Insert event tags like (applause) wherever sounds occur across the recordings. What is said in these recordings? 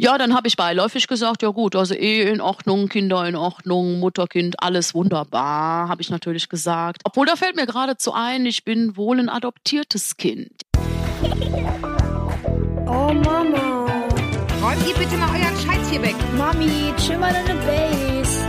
Ja, dann habe ich beiläufig gesagt, ja gut, also Ehe in Ordnung, Kinder in Ordnung, Mutter, Kind, alles wunderbar, habe ich natürlich gesagt. Obwohl, da fällt mir geradezu ein, ich bin wohl ein adoptiertes Kind. Oh Mama. Räumt ihr bitte mal euren Scheiß hier weg. Mami, chill mal deine Base.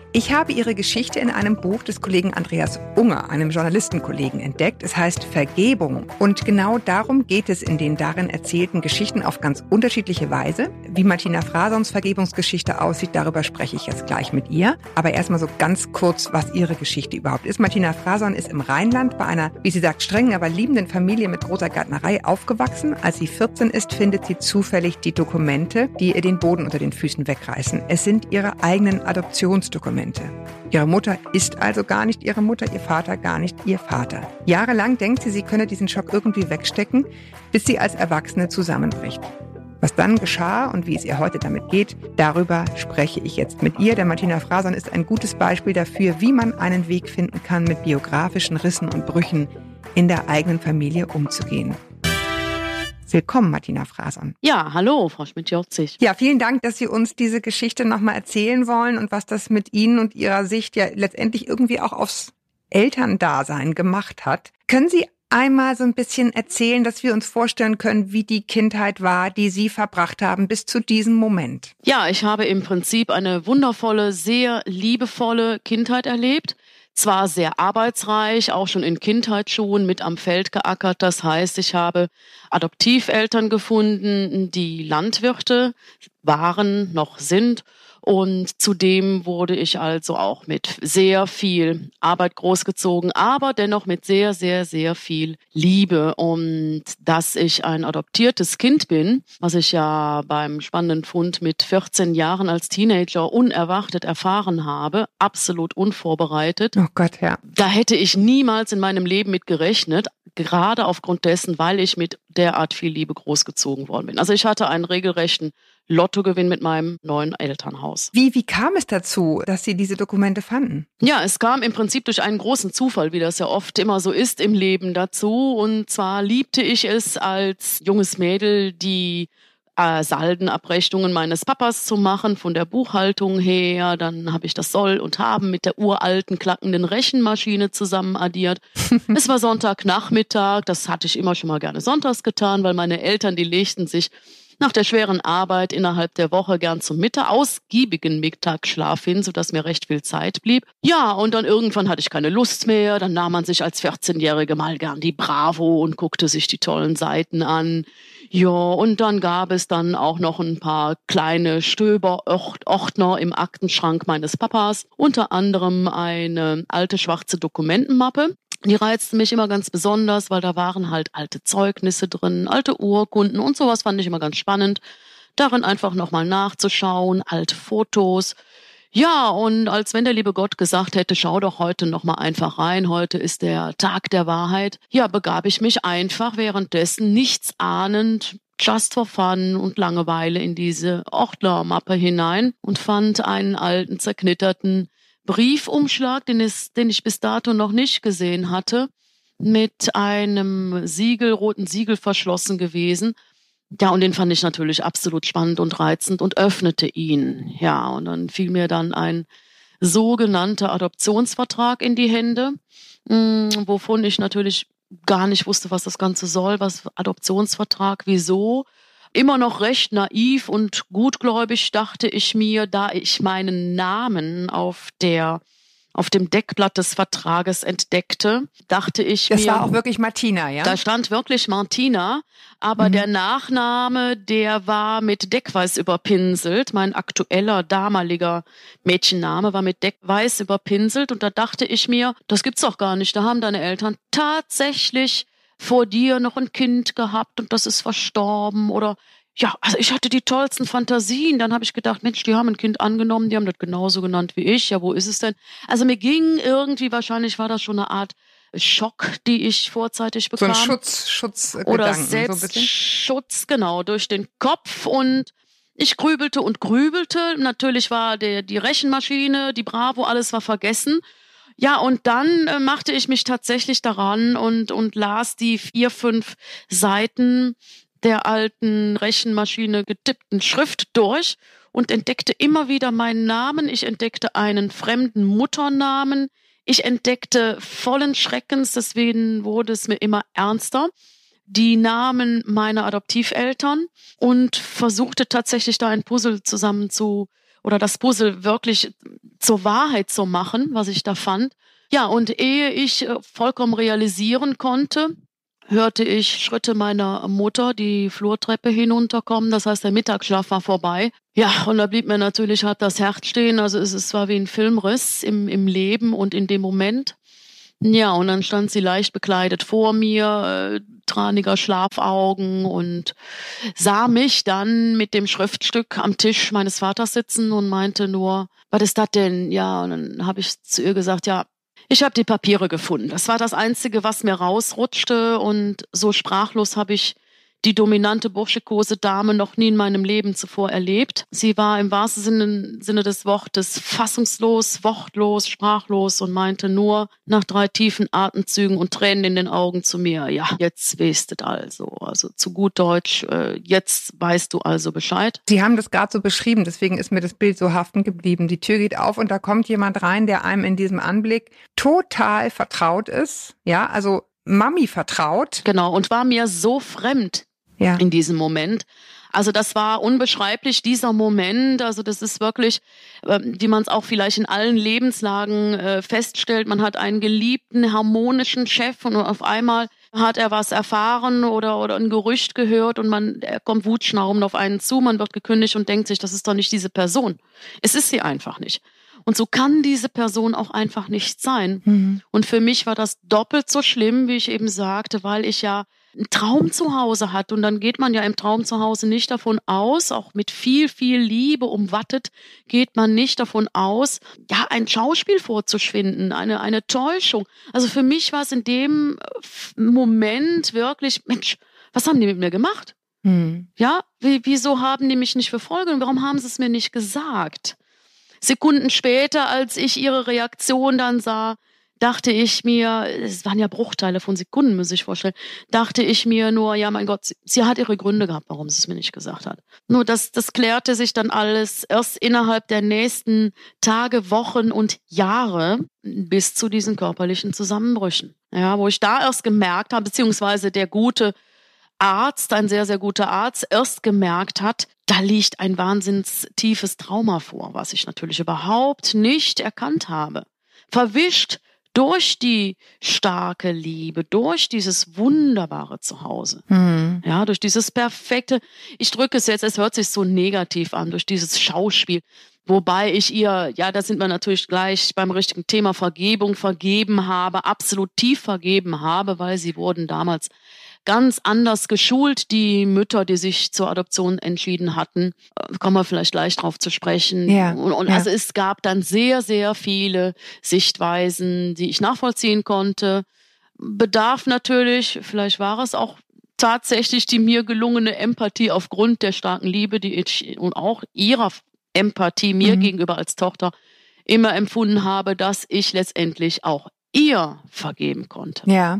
Ich habe ihre Geschichte in einem Buch des Kollegen Andreas Unger, einem Journalistenkollegen, entdeckt. Es heißt Vergebung. Und genau darum geht es in den darin erzählten Geschichten auf ganz unterschiedliche Weise. Wie Martina Frasons Vergebungsgeschichte aussieht, darüber spreche ich jetzt gleich mit ihr. Aber erstmal so ganz kurz, was ihre Geschichte überhaupt ist. Martina Frason ist im Rheinland bei einer, wie sie sagt, strengen, aber liebenden Familie mit großer Gärtnerei aufgewachsen. Als sie 14 ist, findet sie zufällig die Dokumente, die ihr den Boden unter den Füßen wegreißen. Es sind ihre eigenen Adoptionsdokumente. Dokumente. Ihre Mutter ist also gar nicht ihre Mutter, ihr Vater gar nicht ihr Vater. Jahrelang denkt sie, sie könne diesen Schock irgendwie wegstecken, bis sie als Erwachsene zusammenbricht. Was dann geschah und wie es ihr heute damit geht, darüber spreche ich jetzt mit ihr. Der Martina Frason ist ein gutes Beispiel dafür, wie man einen Weg finden kann, mit biografischen Rissen und Brüchen in der eigenen Familie umzugehen. Willkommen, Martina Frason. Ja, hallo, Frau Schmidt-Jorzig. Ja, vielen Dank, dass Sie uns diese Geschichte nochmal erzählen wollen und was das mit Ihnen und Ihrer Sicht ja letztendlich irgendwie auch aufs Elterndasein gemacht hat. Können Sie einmal so ein bisschen erzählen, dass wir uns vorstellen können, wie die Kindheit war, die Sie verbracht haben bis zu diesem Moment? Ja, ich habe im Prinzip eine wundervolle, sehr liebevolle Kindheit erlebt zwar sehr arbeitsreich, auch schon in Kindheitsschuhen mit am Feld geackert. Das heißt, ich habe Adoptiveltern gefunden, die Landwirte waren, noch sind und zudem wurde ich also auch mit sehr viel Arbeit großgezogen, aber dennoch mit sehr, sehr, sehr viel Liebe. Und dass ich ein adoptiertes Kind bin, was ich ja beim spannenden Fund mit 14 Jahren als Teenager unerwartet erfahren habe, absolut unvorbereitet. Oh Gott, ja. Da hätte ich niemals in meinem Leben mit gerechnet, gerade aufgrund dessen, weil ich mit derart viel Liebe großgezogen worden bin. Also ich hatte einen regelrechten Lottogewinn mit meinem neuen Elternhaus. Wie, wie kam es dazu, dass Sie diese Dokumente fanden? Ja, es kam im Prinzip durch einen großen Zufall, wie das ja oft immer so ist im Leben dazu. Und zwar liebte ich es als junges Mädel, die äh, Saldenabrechnungen meines Papas zu machen, von der Buchhaltung her. Dann habe ich das Soll und Haben mit der uralten, klackenden Rechenmaschine zusammen addiert. (laughs) es war Sonntagnachmittag, das hatte ich immer schon mal gerne sonntags getan, weil meine Eltern, die legten sich nach der schweren Arbeit innerhalb der Woche gern zum Mittag, ausgiebigen Mittagsschlaf hin, sodass mir recht viel Zeit blieb. Ja, und dann irgendwann hatte ich keine Lust mehr. Dann nahm man sich als 14-Jährige mal gern die Bravo und guckte sich die tollen Seiten an. Ja, und dann gab es dann auch noch ein paar kleine Stöberordner im Aktenschrank meines Papas, unter anderem eine alte schwarze Dokumentenmappe die reizten mich immer ganz besonders, weil da waren halt alte Zeugnisse drin, alte Urkunden und sowas fand ich immer ganz spannend. Darin einfach nochmal nachzuschauen, alte Fotos. Ja, und als wenn der liebe Gott gesagt hätte, schau doch heute nochmal einfach rein, heute ist der Tag der Wahrheit. Ja, begab ich mich einfach währenddessen nichts ahnend, just for fun und Langeweile in diese Ordnermappe hinein und fand einen alten, zerknitterten Briefumschlag, den, es, den ich bis dato noch nicht gesehen hatte, mit einem Siegel, roten Siegel verschlossen gewesen. Ja, und den fand ich natürlich absolut spannend und reizend und öffnete ihn. Ja, und dann fiel mir dann ein sogenannter Adoptionsvertrag in die Hände, hm, wovon ich natürlich gar nicht wusste, was das Ganze soll, was Adoptionsvertrag, wieso. Immer noch recht naiv und gutgläubig dachte ich mir, da ich meinen Namen auf der auf dem Deckblatt des Vertrages entdeckte, dachte ich das mir. Das war auch wirklich Martina, ja? Da stand wirklich Martina, aber mhm. der Nachname, der war mit Deckweiß überpinselt. Mein aktueller, damaliger Mädchenname war mit Deckweiß überpinselt und da dachte ich mir, das gibt's doch gar nicht. Da haben deine Eltern tatsächlich vor dir noch ein Kind gehabt und das ist verstorben oder ja, also ich hatte die tollsten Fantasien. Dann habe ich gedacht, Mensch, die haben ein Kind angenommen, die haben das genauso genannt wie ich. Ja, wo ist es denn? Also mir ging irgendwie, wahrscheinlich war das schon eine Art Schock, die ich vorzeitig So ein bekam. Schutz, Schutzgedanken. oder so. Selbstschutz, genau, durch den Kopf und ich grübelte und grübelte. Natürlich war der, die Rechenmaschine, die Bravo, alles war vergessen. Ja, und dann äh, machte ich mich tatsächlich daran und, und las die vier, fünf Seiten der alten Rechenmaschine getippten Schrift durch und entdeckte immer wieder meinen Namen. Ich entdeckte einen fremden Mutternamen. Ich entdeckte vollen Schreckens, deswegen wurde es mir immer ernster, die Namen meiner Adoptiveltern und versuchte tatsächlich da ein Puzzle zusammen zu oder das Puzzle wirklich zur Wahrheit zu machen, was ich da fand. Ja, und ehe ich äh, vollkommen realisieren konnte, hörte ich Schritte meiner Mutter die Flurtreppe hinunterkommen. Das heißt, der Mittagsschlaf war vorbei. Ja, und da blieb mir natürlich halt das Herz stehen. Also es, war wie ein Filmriss im, im Leben und in dem Moment. Ja, und dann stand sie leicht bekleidet vor mir, äh, traniger Schlafaugen und sah mich dann mit dem Schriftstück am Tisch meines Vaters sitzen und meinte nur, was ist das denn? Ja, und dann habe ich zu ihr gesagt, ja, ich habe die Papiere gefunden. Das war das Einzige, was mir rausrutschte und so sprachlos habe ich die dominante burschikose Dame noch nie in meinem Leben zuvor erlebt. Sie war im wahrsten Sinne, Sinne des Wortes fassungslos, wortlos, sprachlos und meinte nur nach drei tiefen Atemzügen und Tränen in den Augen zu mir, ja, jetzt weißt du also. Also zu gut Deutsch, äh, jetzt weißt du also Bescheid. Sie haben das gerade so beschrieben, deswegen ist mir das Bild so haften geblieben. Die Tür geht auf und da kommt jemand rein, der einem in diesem Anblick total vertraut ist. Ja, also Mami vertraut. Genau, und war mir so fremd Ja. in diesem Moment. Also das war unbeschreiblich, dieser Moment. Also das ist wirklich, ähm, wie man es auch vielleicht in allen Lebenslagen äh, feststellt. Man hat einen geliebten, harmonischen Chef und auf einmal hat er was erfahren oder, oder ein Gerücht gehört und man, er kommt wutschnaubend auf einen zu, man wird gekündigt und denkt sich, das ist doch nicht diese Person. Es ist sie einfach nicht. Und so kann diese Person auch einfach nicht sein. Mhm. Und für mich war das doppelt so schlimm, wie ich eben sagte, weil ich ja einen Traum zu Hause hatte. Und dann geht man ja im Traum zu Hause nicht davon aus, auch mit viel, viel Liebe umwattet, geht man nicht davon aus, ja, ein Schauspiel vorzuschwinden, eine, eine Täuschung. Also für mich war es in dem äh, Moment wirklich, Mensch, was haben die mit mir gemacht? Mhm. Ja, wie, wieso haben die mich nicht verfolgt und warum haben sie es mir nicht gesagt? Sekunden später, als ich ihre Reaktion dann sah, dachte ich mir, es waren ja Bruchteile von Sekunden, muss ich vorstellen, dachte ich mir nur, ja, mein Gott, sie, sie hat ihre Gründe gehabt, warum sie es mir nicht gesagt hat. Nur das, das klärte sich dann alles erst innerhalb der nächsten Tage, Wochen und Jahre bis zu diesen körperlichen Zusammenbrüchen. Ja, wo ich da erst gemerkt habe, beziehungsweise der gute Arzt, ein sehr, sehr guter Arzt, erst gemerkt hat, da liegt ein wahnsinns tiefes Trauma vor, was ich natürlich überhaupt nicht erkannt habe. Verwischt durch die starke Liebe, durch dieses wunderbare Zuhause. Mhm. Ja, durch dieses perfekte, ich drücke es jetzt, es hört sich so negativ an, durch dieses Schauspiel. Wobei ich ihr, ja, da sind wir natürlich gleich beim richtigen Thema Vergebung vergeben habe, absolut tief vergeben habe, weil sie wurden damals ganz anders geschult, die Mütter, die sich zur Adoption entschieden hatten. Äh, Kommen wir vielleicht gleich drauf zu sprechen. Ja, Und, und ja. also es gab dann sehr, sehr viele Sichtweisen, die ich nachvollziehen konnte. Bedarf natürlich, vielleicht war es auch tatsächlich die mir gelungene Empathie aufgrund der starken Liebe, die ich und auch ihrer Empathie mir Mhm. gegenüber als Tochter immer empfunden habe, dass ich letztendlich auch ihr vergeben konnte. Ja.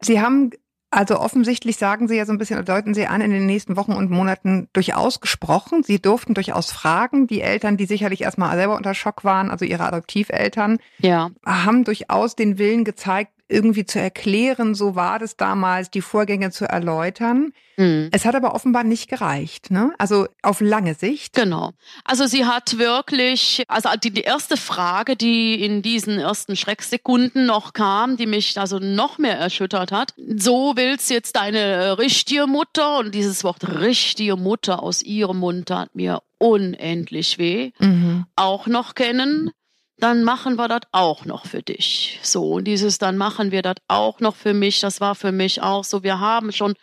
Sie haben, also offensichtlich sagen Sie ja so ein bisschen, deuten Sie an, in den nächsten Wochen und Monaten durchaus gesprochen. Sie durften durchaus fragen. Die Eltern, die sicherlich erstmal selber unter Schock waren, also Ihre Adoptiveltern, Ja, haben durchaus den Willen gezeigt, irgendwie zu erklären, so war das damals, die Vorgänge zu erläutern. mhm. Es hat aber offenbar nicht gereicht, ne? Also auf lange Sicht. Genau. Also sie hat wirklich, also die, die erste Frage, die in diesen ersten Schrecksekunden noch kam, die mich also noch mehr erschüttert hat. So willst jetzt deine richtige Mutter und dieses Wort richtige Mutter aus ihrem Mund tat mir unendlich weh. Mhm. auch noch kennen, dann machen wir das auch noch für dich. So, und dieses dann machen wir das auch noch für mich, das war für mich auch so, wir haben schon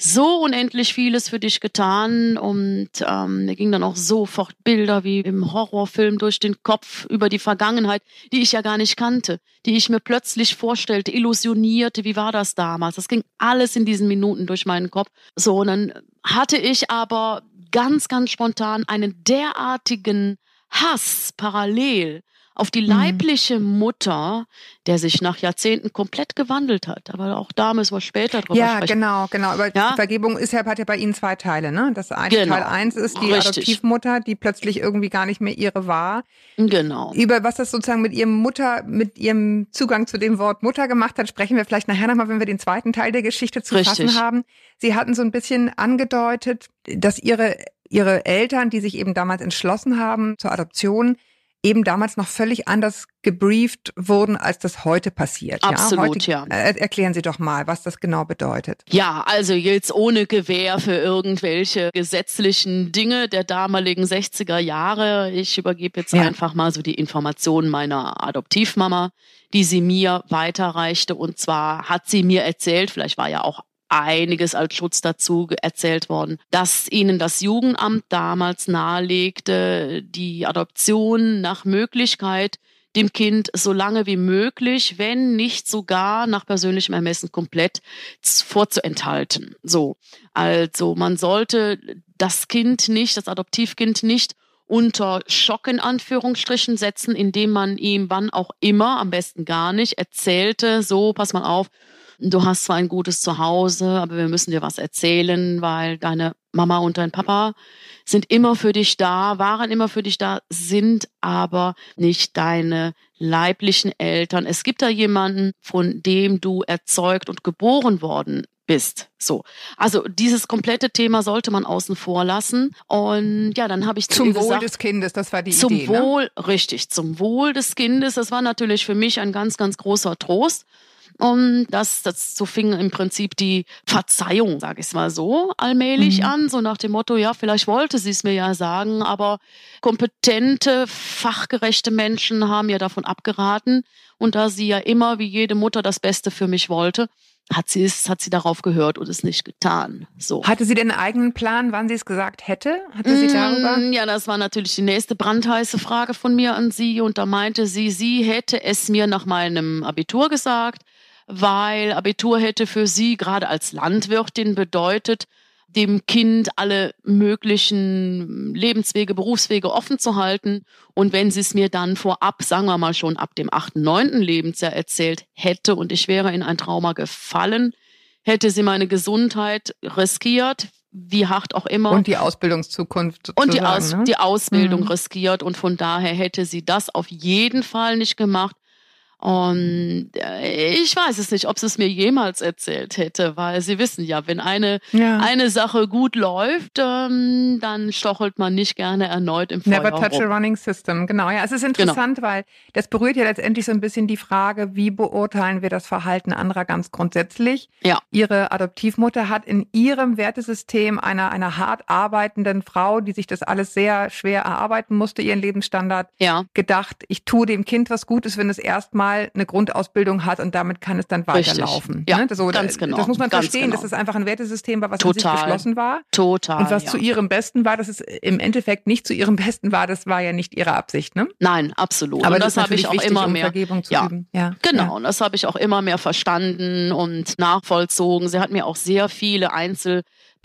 so unendlich vieles für dich getan und ähm, mir gingen dann auch sofort Bilder wie im Horrorfilm durch den Kopf über die Vergangenheit, die ich ja gar nicht kannte, die ich mir plötzlich vorstellte, illusionierte, wie war das damals? Das ging alles in diesen Minuten durch meinen Kopf. So, und dann hatte ich aber ganz, ganz spontan einen derartigen Hass parallel auf die mhm. leibliche Mutter, der sich nach Jahrzehnten komplett gewandelt hat. Aber auch da müssen wir später drüber ja, sprechen. Ja, genau, genau. Aber ja? die Vergebung ist ja, hat ja bei Ihnen zwei Teile, ne? Das eine genau. Teil eins ist die Richtig. Adoptivmutter, die plötzlich irgendwie gar nicht mehr ihre war. Genau. Über was das sozusagen mit ihrem Mutter, mit ihrem Zugang zu dem Wort Mutter gemacht hat, sprechen wir vielleicht nachher nochmal, wenn wir den zweiten Teil der Geschichte zu Richtig. fassen haben. Sie hatten so ein bisschen angedeutet, dass ihre ihre Eltern, die sich eben damals entschlossen haben zur Adoption, eben damals noch völlig anders gebrieft wurden, als das heute passiert. Absolut, ja. Heute, ja. Äh, erklären Sie doch mal, was das genau bedeutet. Ja, also jetzt ohne Gewähr für irgendwelche gesetzlichen Dinge der damaligen 60er Jahre. Ich übergebe jetzt ja. einfach mal so die Informationen meiner Adoptivmama, die sie mir weiterreichte. Und zwar hat sie mir erzählt, vielleicht war ja auch einiges als Schutz dazu erzählt worden, dass ihnen das Jugendamt damals nahelegte, die Adoption nach Möglichkeit dem Kind so lange wie möglich, wenn nicht sogar nach persönlichem Ermessen komplett vorzuenthalten. So. Also man sollte das Kind nicht, das Adoptivkind nicht unter Schock in Anführungsstrichen setzen, indem man ihm wann auch immer, am besten gar nicht, erzählte, so, pass mal auf, du hast zwar ein gutes Zuhause, aber wir müssen dir was erzählen, weil deine Mama und dein Papa sind immer für dich da, waren immer für dich da, sind aber nicht deine leiblichen Eltern. Es gibt da jemanden, von dem du erzeugt und geboren worden bist. So. Also dieses komplette Thema sollte man außen vor lassen. Und ja, dann habe ich zum Wohl gesagt, des Kindes, das war die zum Idee. Zum Wohl, ne? richtig, zum Wohl des Kindes. Das war natürlich für mich ein ganz, ganz großer Trost. Und das, das so fing im Prinzip die Verzeihung, sage ich mal so, allmählich mhm. an, so nach dem Motto, ja, vielleicht wollte sie es mir ja sagen, aber kompetente, fachgerechte Menschen haben mir davon abgeraten. Und da sie ja immer wie jede Mutter das Beste für mich wollte, hat sie es, hat sie darauf gehört und es nicht getan. So. Hatte sie denn einen eigenen Plan, wann sie es gesagt hätte? Hatte sie darüber? Mm, ja, das war natürlich die nächste brandheiße Frage von mir an sie und da meinte sie, sie hätte es mir nach meinem Abitur gesagt weil Abitur hätte für sie gerade als Landwirtin bedeutet, dem Kind alle möglichen Lebenswege, Berufswege offen zu halten. Und wenn sie es mir dann vorab, sagen wir mal schon ab dem achten, neunten Lebensjahr erzählt hätte und ich wäre in ein Trauma gefallen, hätte sie meine Gesundheit riskiert, wie hart auch immer. Und die Ausbildungszukunft. Und die, Aus, ne? die Ausbildung Mhm. riskiert. Und von daher hätte sie das auf jeden Fall nicht gemacht. Und äh, ich weiß es nicht, ob sie es mir jemals erzählt hätte, weil Sie wissen ja, wenn eine, Ja. eine Sache gut läuft, ähm, dann stochelt man nicht gerne erneut im Feuer Never touch a rum. running system, genau. Ja, es ist interessant, weil das berührt ja letztendlich so ein bisschen die Frage, wie beurteilen wir das Verhalten anderer ganz grundsätzlich. Ja. Ihre Adoptivmutter hat in ihrem Wertesystem einer, einer hart arbeitenden Frau, die sich das alles sehr schwer erarbeiten musste, ihren Lebensstandard, Ja, gedacht, ich tue dem Kind was Gutes, wenn es erstmal eine Grundausbildung hat und damit kann es dann Richtig. weiterlaufen. Ja, ne? das, so, ganz genau, das muss man verstehen, genau. dass es einfach ein Wertesystem war, was in sich Total. geschlossen war. total. Und was ja. zu ihrem Besten war, dass es im Endeffekt nicht zu ihrem (laughs) Besten war, das war ja nicht ihre Absicht, ne? Nein, absolut. Aber und das, das, habe ich auch wichtig, immer um mehr. Vergebung zu Ja. üben. Ja, Genau, und das habe ich auch immer mehr verstanden und nachvollzogen. Sie hat mir auch sehr viele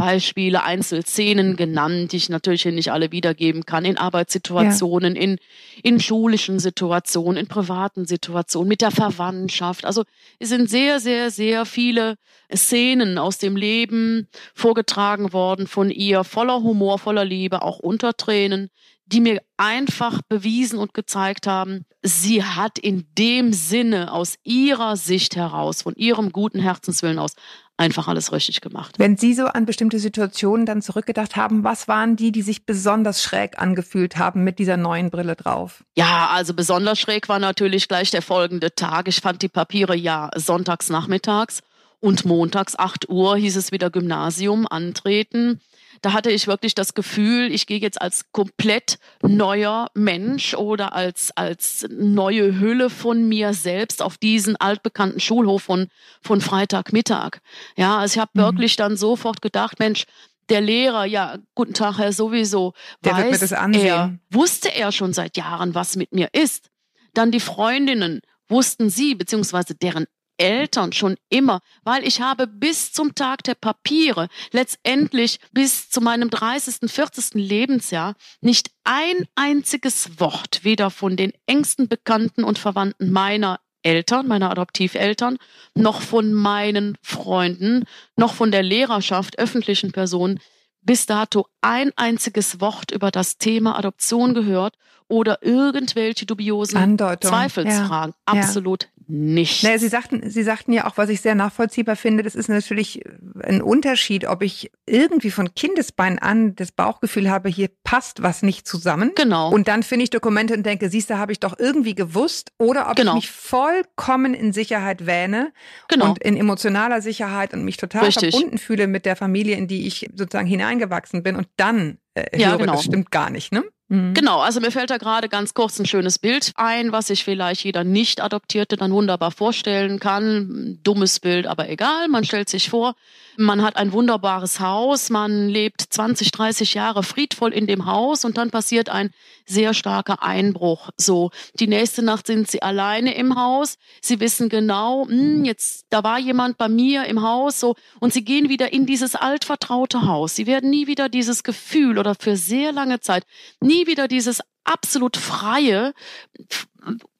Einzelbeispiele, Einzelszenen genannt, die ich natürlich hier nicht alle wiedergeben kann, in Arbeitssituationen, in, in schulischen Situationen, in privaten Situationen, mit der Verwandtschaft. Also es sind sehr, sehr, sehr viele Szenen aus dem Leben vorgetragen worden von ihr, voller Humor, voller Liebe, auch unter Tränen die mir einfach bewiesen und gezeigt haben, sie hat in dem Sinne aus ihrer Sicht heraus, von ihrem guten Herzenswillen aus, einfach alles richtig gemacht. Wenn Sie so an bestimmte Situationen dann zurückgedacht haben, was waren die, die sich besonders schräg angefühlt haben mit dieser neuen Brille drauf? Ja, also besonders schräg war natürlich gleich der folgende Tag. Ich fand die Papiere ja sonntags nachmittags und montags 8 Uhr hieß es wieder Gymnasium antreten. Da hatte ich wirklich das Gefühl, ich gehe jetzt als komplett neuer Mensch oder als, als neue Hülle von mir selbst auf diesen altbekannten Schulhof von, von Freitagmittag. Ja, also ich habe mhm. wirklich dann sofort gedacht, Mensch, der Lehrer, ja, guten Tag, Herr sowieso, der weiß wird mir das er, wusste er schon seit Jahren, was mit mir ist. Dann die Freundinnen, wussten sie, beziehungsweise deren Eltern schon immer, weil ich habe bis zum Tag der Papiere, letztendlich bis zu meinem 30., 40. Lebensjahr, nicht ein einziges Wort weder von den engsten Bekannten und Verwandten meiner Eltern, meiner Adoptiveltern, noch von meinen Freunden, noch von der Lehrerschaft, öffentlichen Personen bis dato ein einziges Wort über das Thema Adoption gehört oder irgendwelche dubiosen Andeutung. Zweifelsfragen. Ja. Absolut nicht. Naja, Sie sagten, Sie sagten ja auch, was ich sehr nachvollziehbar finde, das ist natürlich ein Unterschied, ob ich irgendwie von Kindesbein an das Bauchgefühl habe, hier passt was nicht zusammen. Genau. Und dann finde ich Dokumente und denke, siehst du, habe ich doch irgendwie gewusst. Oder ob genau. ich mich vollkommen in Sicherheit wähne genau. und in emotionaler Sicherheit und mich total Richtig. verbunden fühle mit der Familie, in die ich sozusagen hineingewachsen bin und dann äh, ja, höre, genau. das stimmt gar nicht, ne? Mhm. Genau, also mir fällt da gerade ganz kurz ein schönes Bild ein, was sich vielleicht jeder Nicht-Adoptierte dann wunderbar vorstellen kann. Dummes Bild, aber egal. Man stellt sich vor, man hat ein wunderbares Haus, man lebt 20, 30 Jahre friedvoll in dem Haus und dann passiert ein sehr starker Einbruch. So, die nächste Nacht sind sie alleine im Haus. Sie wissen genau, hm, jetzt da war jemand bei mir im Haus, so und sie gehen wieder in dieses altvertraute Haus. Sie werden nie wieder dieses Gefühl oder für sehr lange Zeit nie wieder dieses absolut freie,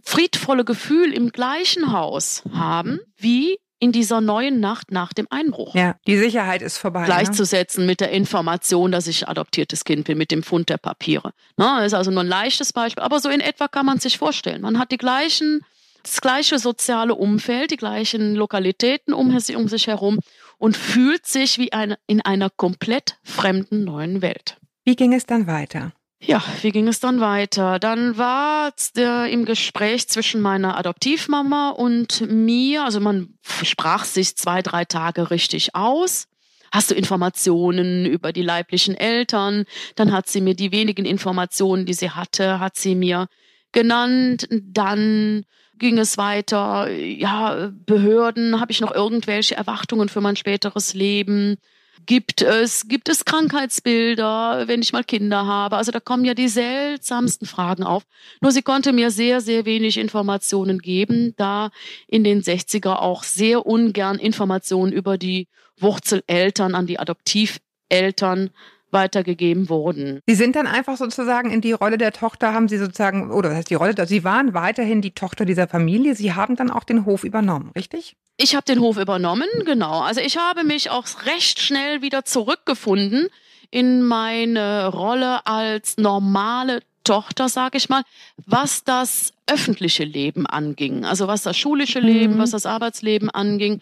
friedvolle Gefühl im gleichen Haus haben wie in dieser neuen Nacht nach dem Einbruch. Ja, die Sicherheit ist vorbei. Ne? Gleichzusetzen ne? mit der Information, dass ich adoptiertes Kind bin, mit dem Fund der Papiere. Na, ist also nur ein leichtes Beispiel, aber so in etwa kann man sich vorstellen. Man hat die gleichen, das gleiche soziale Umfeld, die gleichen Lokalitäten um, um sich herum und fühlt sich wie eine, in einer komplett fremden neuen Welt. Wie ging es dann weiter? Ja, wie ging es dann weiter? Dann war äh, im Gespräch zwischen meiner Adoptivmama und mir, also man sprach sich zwei, drei Tage richtig aus. Hast du Informationen über die leiblichen Eltern? Dann hat sie mir die wenigen Informationen, die sie hatte, hat sie mir genannt. Dann ging es weiter. Ja, Behörden, habe ich noch irgendwelche Erwartungen für mein späteres Leben? Gibt es, gibt es Krankheitsbilder, wenn ich mal Kinder habe? Also da kommen ja die seltsamsten Fragen auf. Nur sie konnte mir sehr, sehr wenig Informationen geben, da in den 60er auch sehr ungern Informationen über die Wurzeleltern an die Adoptiveltern weitergegeben wurden. Sie sind dann einfach sozusagen in die Rolle der Tochter, haben Sie sozusagen, oder das heißt die Rolle, Sie waren weiterhin die Tochter dieser Familie, Sie haben dann auch den Hof übernommen, richtig? Ich habe den Hof übernommen, genau. Also ich habe mich auch recht schnell wieder zurückgefunden in meine Rolle als normale Tochter, sage ich mal, was das öffentliche Leben anging, also was das schulische Leben, mhm. was das Arbeitsleben anging.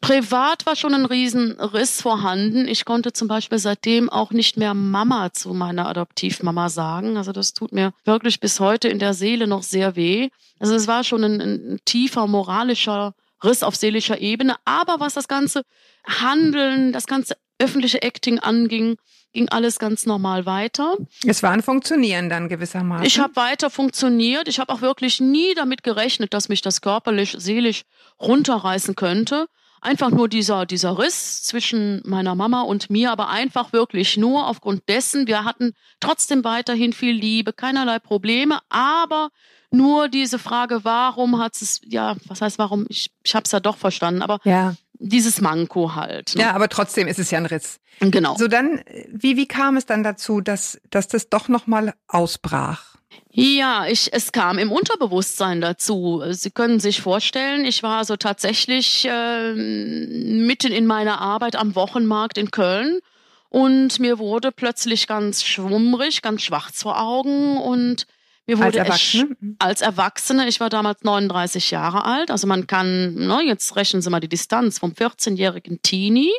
Privat war schon ein Riesenriss vorhanden. Ich konnte zum Beispiel seitdem auch nicht mehr Mama zu meiner Adoptivmama sagen. Also das tut mir wirklich bis heute in der Seele noch sehr weh. Also es war schon ein, ein tiefer moralischer Riss auf seelischer Ebene. Aber was das ganze Handeln, das ganze öffentliche Acting anging, ging alles ganz normal weiter. Es war ein Funktionieren dann gewissermaßen. Ich habe weiter funktioniert. Ich habe auch wirklich nie damit gerechnet, dass mich das körperlich, seelisch runterreißen könnte. Einfach nur dieser, dieser Riss zwischen meiner Mama und mir, aber einfach wirklich nur aufgrund dessen, wir hatten trotzdem weiterhin viel Liebe, keinerlei Probleme, aber nur diese Frage, warum hat es, ja, was heißt warum, ich, ich habe es ja doch verstanden, aber ja. dieses Manko halt. Ne? Ja, aber trotzdem ist es ja ein Riss. Genau. So dann, wie, wie kam es dann dazu, dass, dass das doch nochmal ausbrach? Ja, ich, es kam im Unterbewusstsein dazu. Sie können sich vorstellen, ich war so tatsächlich äh, mitten in meiner Arbeit am Wochenmarkt in Köln und mir wurde plötzlich ganz schwummrig, ganz schwarz vor Augen und mir wurde als Erwachsene? Es, als Erwachsene, ich war damals 39 Jahre alt, also man kann, ne, jetzt rechnen Sie mal die Distanz vom 14-jährigen Teenie,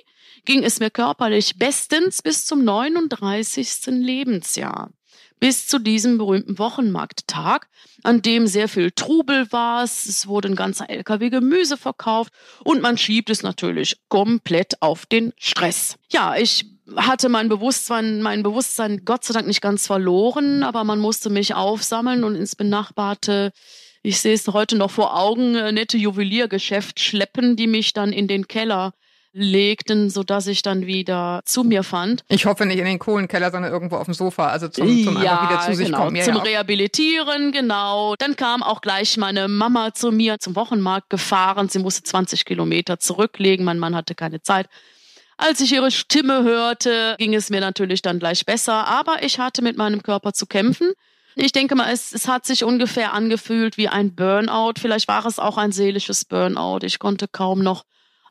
ging es mir körperlich bestens bis zum 39. Lebensjahr. Bis zu diesem berühmten Wochenmarkttag, an dem sehr viel Trubel war. Es wurde ein ganzer LKW Gemüse verkauft und man schiebt es natürlich komplett auf den Stress. Ja, ich hatte mein Bewusstsein, mein Bewusstsein Gott sei Dank nicht ganz verloren, aber man musste mich aufsammeln und ins benachbarte, ich sehe es heute noch vor Augen, äh, nette Juweliergeschäft schleppen, die mich dann in den Keller legten, so dass ich dann wieder zu mir fand. Ich hoffe nicht in den Kohlenkeller, sondern irgendwo auf dem Sofa, also zum, zum ja, einfach wieder zu sich genau, kommen. Ja, zum ja. Rehabilitieren, genau. Dann kam auch gleich meine Mama zu mir zum Wochenmarkt gefahren. Sie musste 20 Kilometer zurücklegen. Mein Mann hatte keine Zeit. Als ich ihre Stimme hörte, ging es mir natürlich dann gleich besser. Aber ich hatte mit meinem Körper zu kämpfen. Ich denke mal, es, es hat sich ungefähr angefühlt wie ein Burnout. Vielleicht war es auch ein seelisches Burnout. Ich konnte kaum noch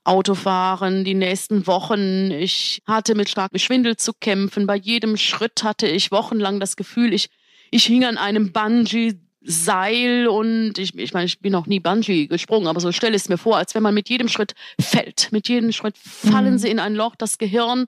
Autofahren die nächsten Wochen. Ich hatte mit starkem Schwindel zu kämpfen. Bei jedem Schritt hatte ich wochenlang das Gefühl, ich, ich hing an einem Bungee-Seil und ich, ich meine, ich bin noch nie Bungee gesprungen, aber so stelle ich es mir vor, als wenn man mit jedem Schritt fällt. Mit jedem Schritt fallen Mhm. sie in ein Loch. Das Gehirn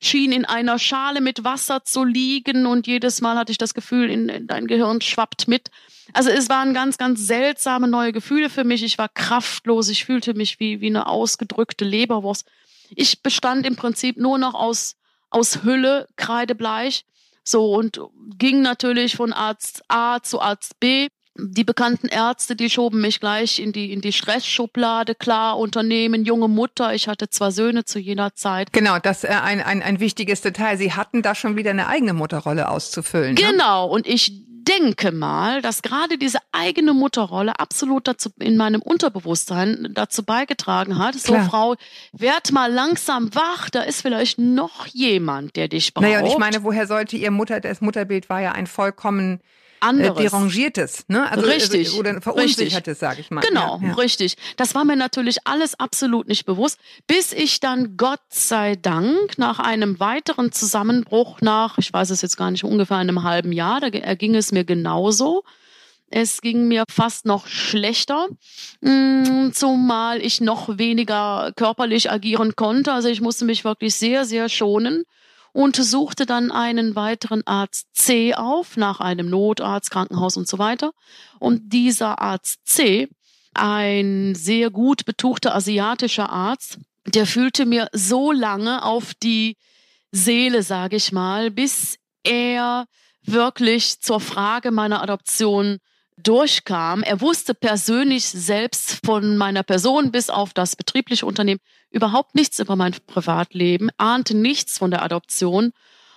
schien in einer Schale mit Wasser zu liegen und jedes Mal hatte ich das Gefühl, in, in dein Gehirn schwappt mit. Also es waren ganz, ganz seltsame neue Gefühle für mich. Ich war kraftlos, ich fühlte mich wie, wie eine ausgedrückte Leberwurst. Ich bestand im Prinzip nur noch aus, aus Hülle, kreidebleich. So und ging natürlich von Arzt A zu Arzt B. Die bekannten Ärzte, die schoben mich gleich in die, in die Stressschublade. Klar, Unternehmen, junge Mutter. Ich hatte zwei Söhne zu jener Zeit. Genau, das äh, ein, ein, ein wichtiges Detail. Sie hatten da schon wieder eine eigene Mutterrolle auszufüllen. Ne? Genau, und ich denke mal, dass gerade diese eigene Mutterrolle absolut dazu in meinem Unterbewusstsein dazu beigetragen hat. So, Klar. Frau, werd mal langsam wach, da ist vielleicht noch jemand, der dich braucht. Naja, und ich meine, woher sollte ihr Mutter, das Mutterbild war ja ein vollkommen äh, anderes. derangiertes, ne? Also, Richtig, Also, oder verunsichertes, sage ich mal. Genau, Ja, ja. richtig. Das war mir natürlich alles absolut nicht bewusst, bis ich dann Gott sei Dank nach einem weiteren Zusammenbruch nach, ich weiß es jetzt gar nicht, ungefähr einem halben Jahr, da erging es mir genauso. Es ging mir fast noch schlechter, mm, zumal ich noch weniger körperlich agieren konnte. Also ich musste mich wirklich sehr, sehr schonen und suchte dann einen weiteren Arzt C auf, nach einem Notarzt, Krankenhaus und so weiter. Und dieser Arzt C, ein sehr gut betuchter asiatischer Arzt, der fühlte mir so lange auf die Seele, sage ich mal, bis er wirklich zur Frage meiner Adoption durchkam. Er wusste persönlich selbst von meiner Person bis auf das betriebliche Unternehmen überhaupt nichts über mein Privatleben, ahnte nichts von der Adoption.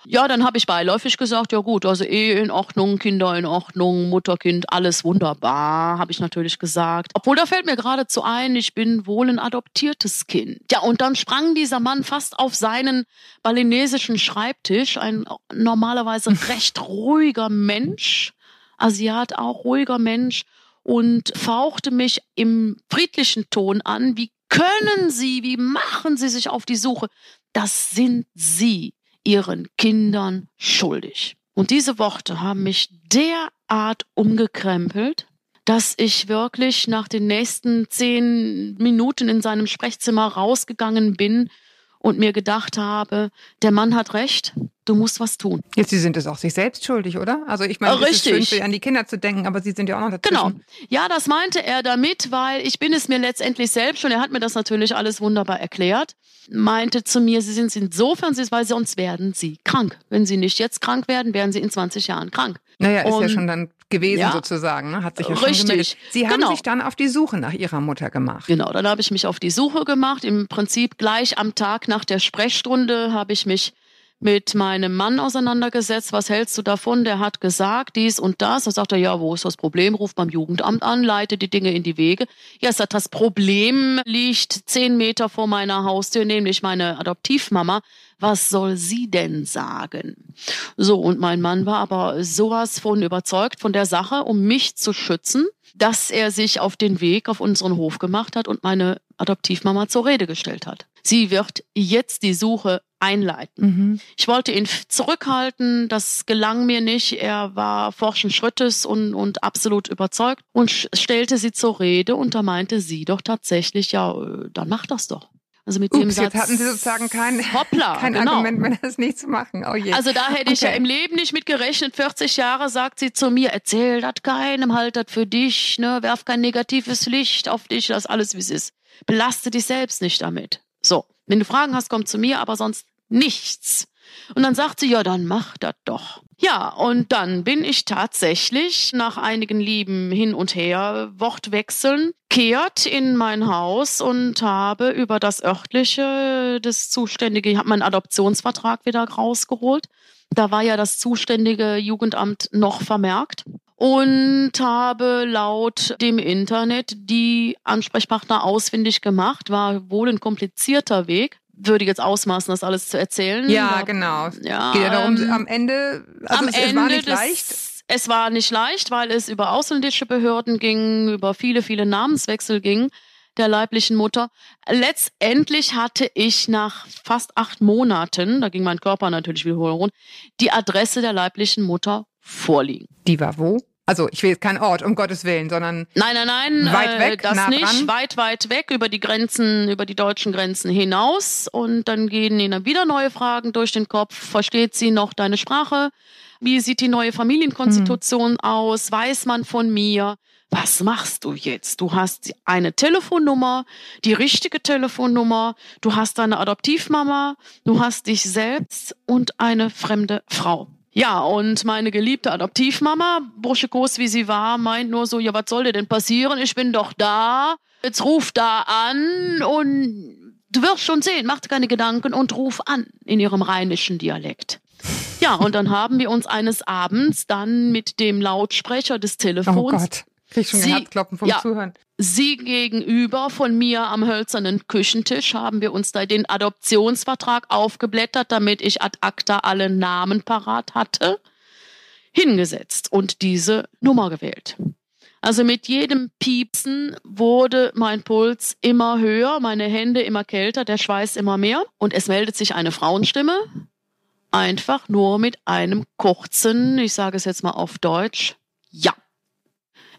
Ja, dann habe ich beiläufig gesagt, ja gut, also Ehe in Ordnung, Kinder in Ordnung, Mutterkind, alles wunderbar, habe ich natürlich gesagt. Obwohl, da fällt mir geradezu ein, ich bin wohl ein adoptiertes Kind. Ja, und dann sprang dieser Mann fast auf seinen balinesischen Schreibtisch, ein normalerweise (laughs) recht ruhiger Mensch, Asiat auch ruhiger Mensch, und fauchte mich im friedlichen Ton an, wie können Sie, wie machen Sie sich auf die Suche? Das sind Sie ihren Kindern schuldig. Und diese Worte haben mich derart umgekrempelt, dass ich wirklich nach den nächsten zehn Minuten in seinem Sprechzimmer rausgegangen bin und mir gedacht habe, der Mann hat recht, du musst was tun. Jetzt, Sie sind es auch sich selbst schuldig, oder? Also ich meine, es ist schön, Richtig. für- an die Kinder zu denken, aber Sie sind ja auch noch dazwischen. Genau. Ja, das meinte er damit, weil ich bin es mir letztendlich selbst schon, er hat mir das natürlich alles wunderbar erklärt, meinte zu mir, Sie sind insofern, Sie- weil sonst werden Sie krank. Wenn Sie nicht jetzt krank werden, werden Sie in 20 Jahren krank. Naja, ist ja Und- schon dann gewesen Ja. sozusagen, ne? hat sich ja schon Richtig. gemeldet. Sie haben Genau. sich dann auf die Suche nach Ihrer Mutter gemacht. Genau, dann habe ich mich auf die Suche gemacht. Im Prinzip gleich am Tag nach der Sprechstunde habe ich mich mit meinem Mann auseinandergesetzt. Was hältst du davon? Der hat gesagt, dies und das. Da sagt er, ja, wo ist das Problem? Ruf beim Jugendamt an, leite die Dinge in die Wege. Ja, sagt, das Problem liegt zehn Meter vor meiner Haustür, nämlich meine Adoptivmama. Was soll sie denn sagen? So, und mein Mann war aber sowas von überzeugt von der Sache, um mich zu schützen, dass er sich auf den Weg auf unseren Hof gemacht hat und meine Adoptivmama zur Rede gestellt hat. Sie wird jetzt die Suche einleiten. Mhm. Ich wollte ihn zurückhalten, das gelang mir nicht. Er war forschen Schrittes und, und absolut überzeugt und stellte sie zur Rede und da meinte sie doch tatsächlich, ja, äh, dann mach das doch. Also mit dem Ups, Satz. jetzt hatten Sie sozusagen kein, (laughs) Hoppla, (laughs) kein genau. Argument mehr, das nicht zu machen. Oh je. Also da hätte ich ja Okay. im Leben nicht mit gerechnet. 40 Jahre sagt sie zu mir, erzähl das keinem, halt das für dich, ne, werf kein negatives Licht auf dich, lass alles wie es ist. Belaste dich selbst nicht damit. So, wenn du Fragen hast, komm zu mir, aber sonst nichts. Und dann sagt sie, ja, dann mach das doch. Ja, und dann bin ich tatsächlich nach einigen lieben Hin und Her Wortwechseln kehrt in mein Haus und habe über das örtliche, das zuständige, ich habe meinen Adoptionsvertrag wieder rausgeholt. Da war ja das zuständige Jugendamt noch vermerkt und habe laut dem Internet die Ansprechpartner ausfindig gemacht. War wohl ein komplizierter Weg. Würde jetzt ausmaßen, das alles zu erzählen. Ja, Aber, genau. Ja, Geht ja darum, ähm, am Ende, also am es, Ende es war nicht des, leicht. Es war nicht leicht, weil es über ausländische Behörden ging, über viele, viele Namenswechsel ging der leiblichen Mutter. Letztendlich hatte ich nach fast acht Monaten, da ging mein Körper natürlich wieder rund, die Adresse der leiblichen Mutter vorliegen. Die war wo? Also ich will jetzt keinen Ort, um Gottes Willen, sondern Nein, nein, nein, Weit äh, weg, das nah nicht. dran? Weit, weit weg über die Grenzen, über die deutschen Grenzen hinaus. Und dann gehen ihnen wieder neue Fragen durch den Kopf. Versteht sie noch deine Sprache? Wie sieht die neue Familienkonstitution Hm. aus? Weiß man von mir? Was machst du jetzt? Du hast eine Telefonnummer, die richtige Telefonnummer, du hast deine Adoptivmama, du hast dich selbst und eine fremde Frau. Ja, und meine geliebte Adoptivmama, burschikos wie sie war, meint nur so, ja, was soll dir denn passieren? Ich bin doch da. Jetzt ruf da an und du wirst schon sehen, mach dir keine Gedanken und ruf an in ihrem rheinischen Dialekt. Ja, und dann haben wir uns eines Abends dann mit dem Lautsprecher des oh Telefons Gott, krieg schon Sie- Herzklopfen vom ja. Zuhören. Sie gegenüber von mir am hölzernen Küchentisch haben wir uns da den Adoptionsvertrag aufgeblättert, damit ich ad acta alle Namen parat hatte, hingesetzt und diese Nummer gewählt. Also mit jedem Piepsen wurde mein Puls immer höher, meine Hände immer kälter, der Schweiß immer mehr und es meldet sich eine Frauenstimme, einfach nur mit einem kurzen, ich sage es jetzt mal auf Deutsch, ja.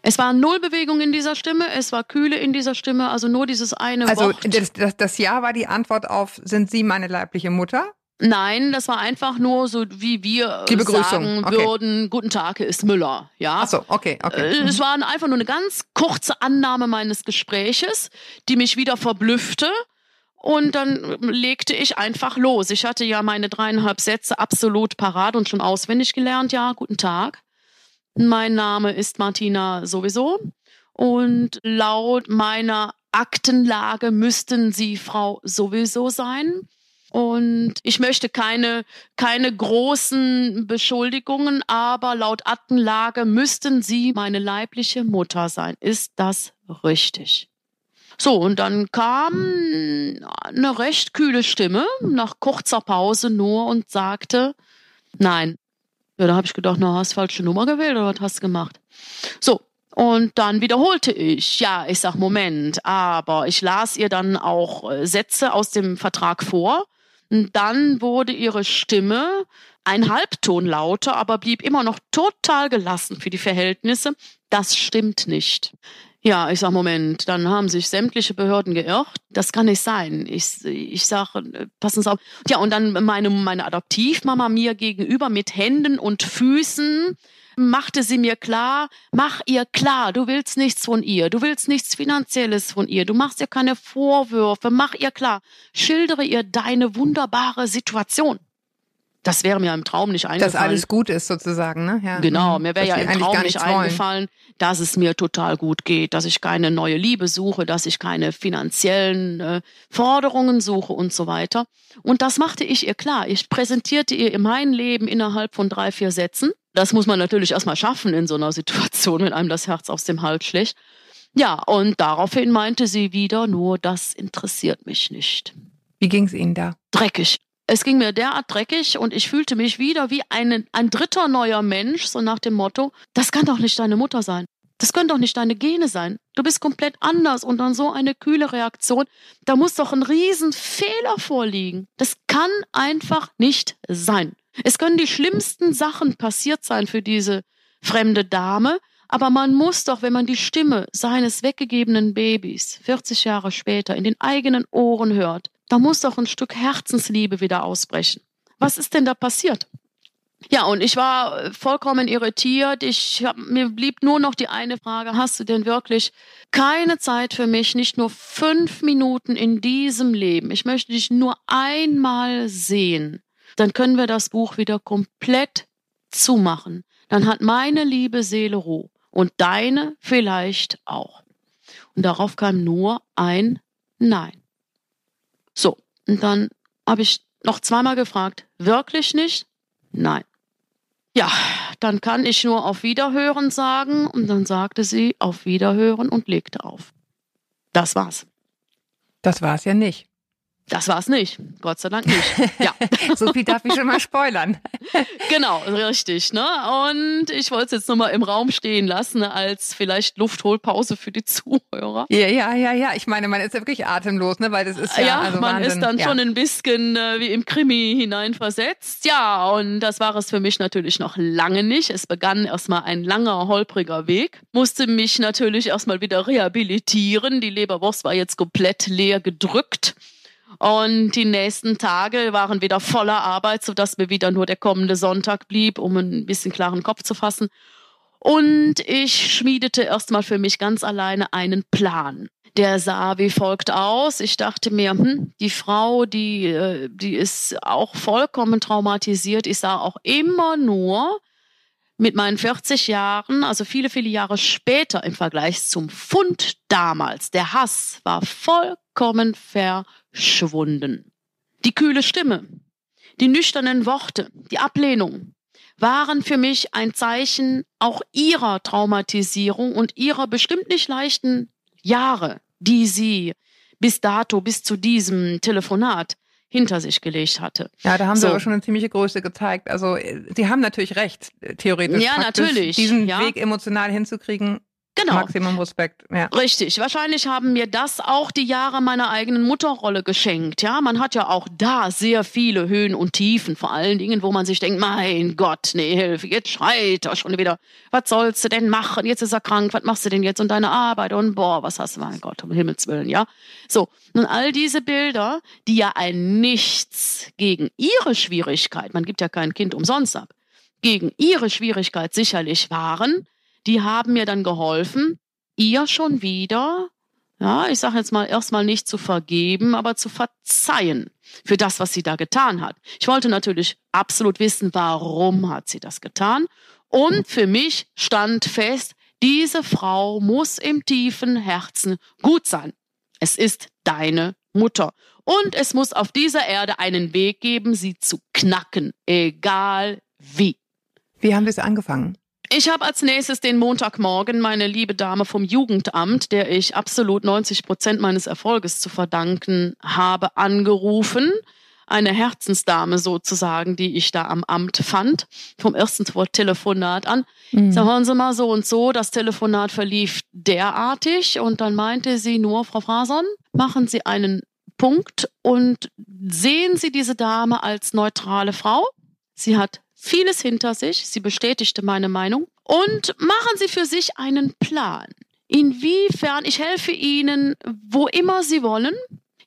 Es war null Bewegung in dieser Stimme, es war Kühle in dieser Stimme, also nur dieses eine Also Wort. das, das, das Ja war die Antwort auf, sind Sie meine leibliche Mutter? Nein, das war einfach nur so, wie wir Die Begrüßung, sagen okay. würden, guten Tag, hier ist Müller. Ja? Ach so, okay, okay. Äh, Mhm. Es war einfach nur eine ganz kurze Annahme meines Gespräches, die mich wieder verblüffte. Und dann legte ich einfach los. Ich hatte ja meine dreieinhalb Sätze absolut parat und schon auswendig gelernt. Ja, guten Tag. Mein Name ist Martina sowieso. Und laut meiner Aktenlage müssten Sie Frau sowieso sein. Und ich möchte keine, keine großen Beschuldigungen, aber laut Aktenlage müssten Sie meine leibliche Mutter sein. Ist das richtig? So, und dann kam eine recht kühle Stimme nach kurzer Pause nur und sagte, nein. Ja, da habe ich gedacht, na, hast falsche Nummer gewählt oder was hast du gemacht? So, und dann wiederholte ich, ja, ich sag, Moment, aber ich las ihr dann auch äh, Sätze aus dem Vertrag vor. Und dann wurde ihre Stimme ein Halbton lauter, aber blieb immer noch total gelassen für die Verhältnisse. Das stimmt nicht. Ja, ich sag, Moment, dann haben sich sämtliche Behörden geirrt. Das kann nicht sein. Ich, ich sage, passen Sie auf. Ja, und dann meine, meine Adoptivmama mir gegenüber mit Händen und Füßen machte sie mir klar, mach ihr klar, du willst nichts von ihr, du willst nichts Finanzielles von ihr, du machst ihr keine Vorwürfe, mach ihr klar, schildere ihr deine wunderbare Situation. Das wäre mir im Traum nicht eingefallen. Dass alles gut ist sozusagen, ne? Ja. Genau, Mhm. mir wäre ja im Traum gar nicht nichts wollen. eingefallen, dass es mir total gut geht, dass ich keine neue Liebe suche, dass ich keine finanziellen äh, Forderungen suche und so weiter. Und das machte ich ihr klar. Ich präsentierte ihr mein Leben innerhalb von drei, vier Sätzen. Das muss man natürlich erstmal schaffen in so einer Situation, (laughs) wenn einem das Herz aus dem Hals schlägt. Ja, und daraufhin meinte sie wieder nur, das interessiert mich nicht. Wie ging es Ihnen da? Dreckig. Es ging mir derart dreckig und ich fühlte mich wieder wie ein, ein dritter neuer Mensch, so nach dem Motto, das kann doch nicht deine Mutter sein. Das können doch nicht deine Gene sein. Du bist komplett anders und dann so eine kühle Reaktion. Da muss doch ein Riesenfehler vorliegen. Das kann einfach nicht sein. Es können die schlimmsten Sachen passiert sein für diese fremde Dame, aber man muss doch, wenn man die Stimme seines weggegebenen Babys 40 Jahre später in den eigenen Ohren hört, da muss doch ein Stück Herzensliebe wieder ausbrechen. Was ist denn da passiert? Ja, und ich war äh, vollkommen irritiert. Ich hab, mir blieb nur noch die eine Frage, hast du denn wirklich keine Zeit für mich, nicht nur fünf Minuten in diesem Leben? Ich möchte dich nur einmal sehen. dann können wir das Buch wieder komplett zumachen. Dann hat meine liebe Seele Ruhe und deine vielleicht auch. Und darauf kam nur ein Nein. So, und dann habe ich noch zweimal gefragt, wirklich nicht? Nein. Ja, dann kann ich nur auf Wiederhören sagen und dann sagte sie auf Wiederhören und legte auf. Das war's. Das war's ja nicht. Das war's nicht. Gott sei Dank nicht. (laughs) Ja. so viel darf ich schon mal spoilern. (laughs) genau, richtig. Ne? Und ich wollte es jetzt nochmal im Raum stehen lassen, als vielleicht Luftholpause für die Zuhörer. Ja, ja, ja, ja. Ich meine, man ist ja wirklich atemlos, ne? Weil das ist ja. Ja, also man Wahnsinn. ist dann ja. schon ein bisschen äh, wie im Krimi hineinversetzt. Ja, und das war es für mich natürlich noch lange nicht. Es begann erstmal ein langer, holpriger Weg. Musste mich natürlich erstmal wieder rehabilitieren. Die Leberwurst war jetzt komplett leer gedrückt. Und die nächsten Tage waren wieder voller Arbeit, sodass mir wieder nur der kommende Sonntag blieb, um ein bisschen klaren Kopf zu fassen. Und ich schmiedete erstmal für mich ganz alleine einen Plan. Der sah wie folgt aus. Ich dachte mir, hm, die Frau, die, äh, die ist auch vollkommen traumatisiert. Ich sah auch immer nur mit meinen 40 Jahren, also viele, viele Jahre später im Vergleich zum Fund damals, der Hass war vollkommen verschwunden. Die kühle Stimme, die nüchternen Worte, die Ablehnung waren für mich ein Zeichen auch ihrer Traumatisierung und ihrer bestimmt nicht leichten Jahre, die sie bis dato, bis zu diesem Telefonat hinter sich gelegt hatte. Ja, da haben sie So. aber schon eine ziemliche Größe gezeigt. Also, äh, sie haben natürlich recht, theoretisch. Ja, Praktisch natürlich, Diesen ja. Weg emotional hinzukriegen, Genau. Maximum Respekt. Ja. Richtig. Wahrscheinlich haben mir das auch die Jahre meiner eigenen Mutterrolle geschenkt. Ja, man hat ja auch da sehr viele Höhen und Tiefen. Vor allen Dingen, wo man sich denkt, mein Gott, nee, Hilfe, jetzt schreit er schon wieder. Was sollst du denn machen? Jetzt ist er krank. Was machst du denn jetzt? Und deine Arbeit? Und boah, was hast du? Mein Gott, um Himmels Willen, ja. So. Nun all diese Bilder, die ja ein Nichts gegen ihre Schwierigkeit, man gibt ja kein Kind umsonst ab, gegen ihre Schwierigkeit sicherlich waren, die haben mir dann geholfen, ihr schon wieder, ja, ich sage jetzt mal erstmal nicht zu vergeben, aber zu verzeihen für das, was sie da getan hat. Ich wollte natürlich absolut wissen, warum hat sie das getan. Und für mich stand fest, diese Frau muss im tiefen Herzen gut sein. Es ist deine Mutter. Und es muss auf dieser Erde einen Weg geben, sie zu knacken, egal wie. Wie haben Sie es angefangen? Ich habe als nächstes den Montagmorgen meine liebe Dame vom Jugendamt, der ich absolut 90 Prozent meines Erfolges zu verdanken habe, angerufen. Eine Herzensdame sozusagen, die ich da am Amt fand, vom ersten Telefonat an. Mhm. So, hören Sie mal so und so, das Telefonat verlief derartig und dann meinte sie nur, Frau Frason, machen Sie einen Punkt und sehen Sie diese Dame als neutrale Frau. Sie hat vieles hinter sich, sie bestätigte meine Meinung und machen Sie für sich einen Plan. Inwiefern ich helfe Ihnen, wo immer Sie wollen.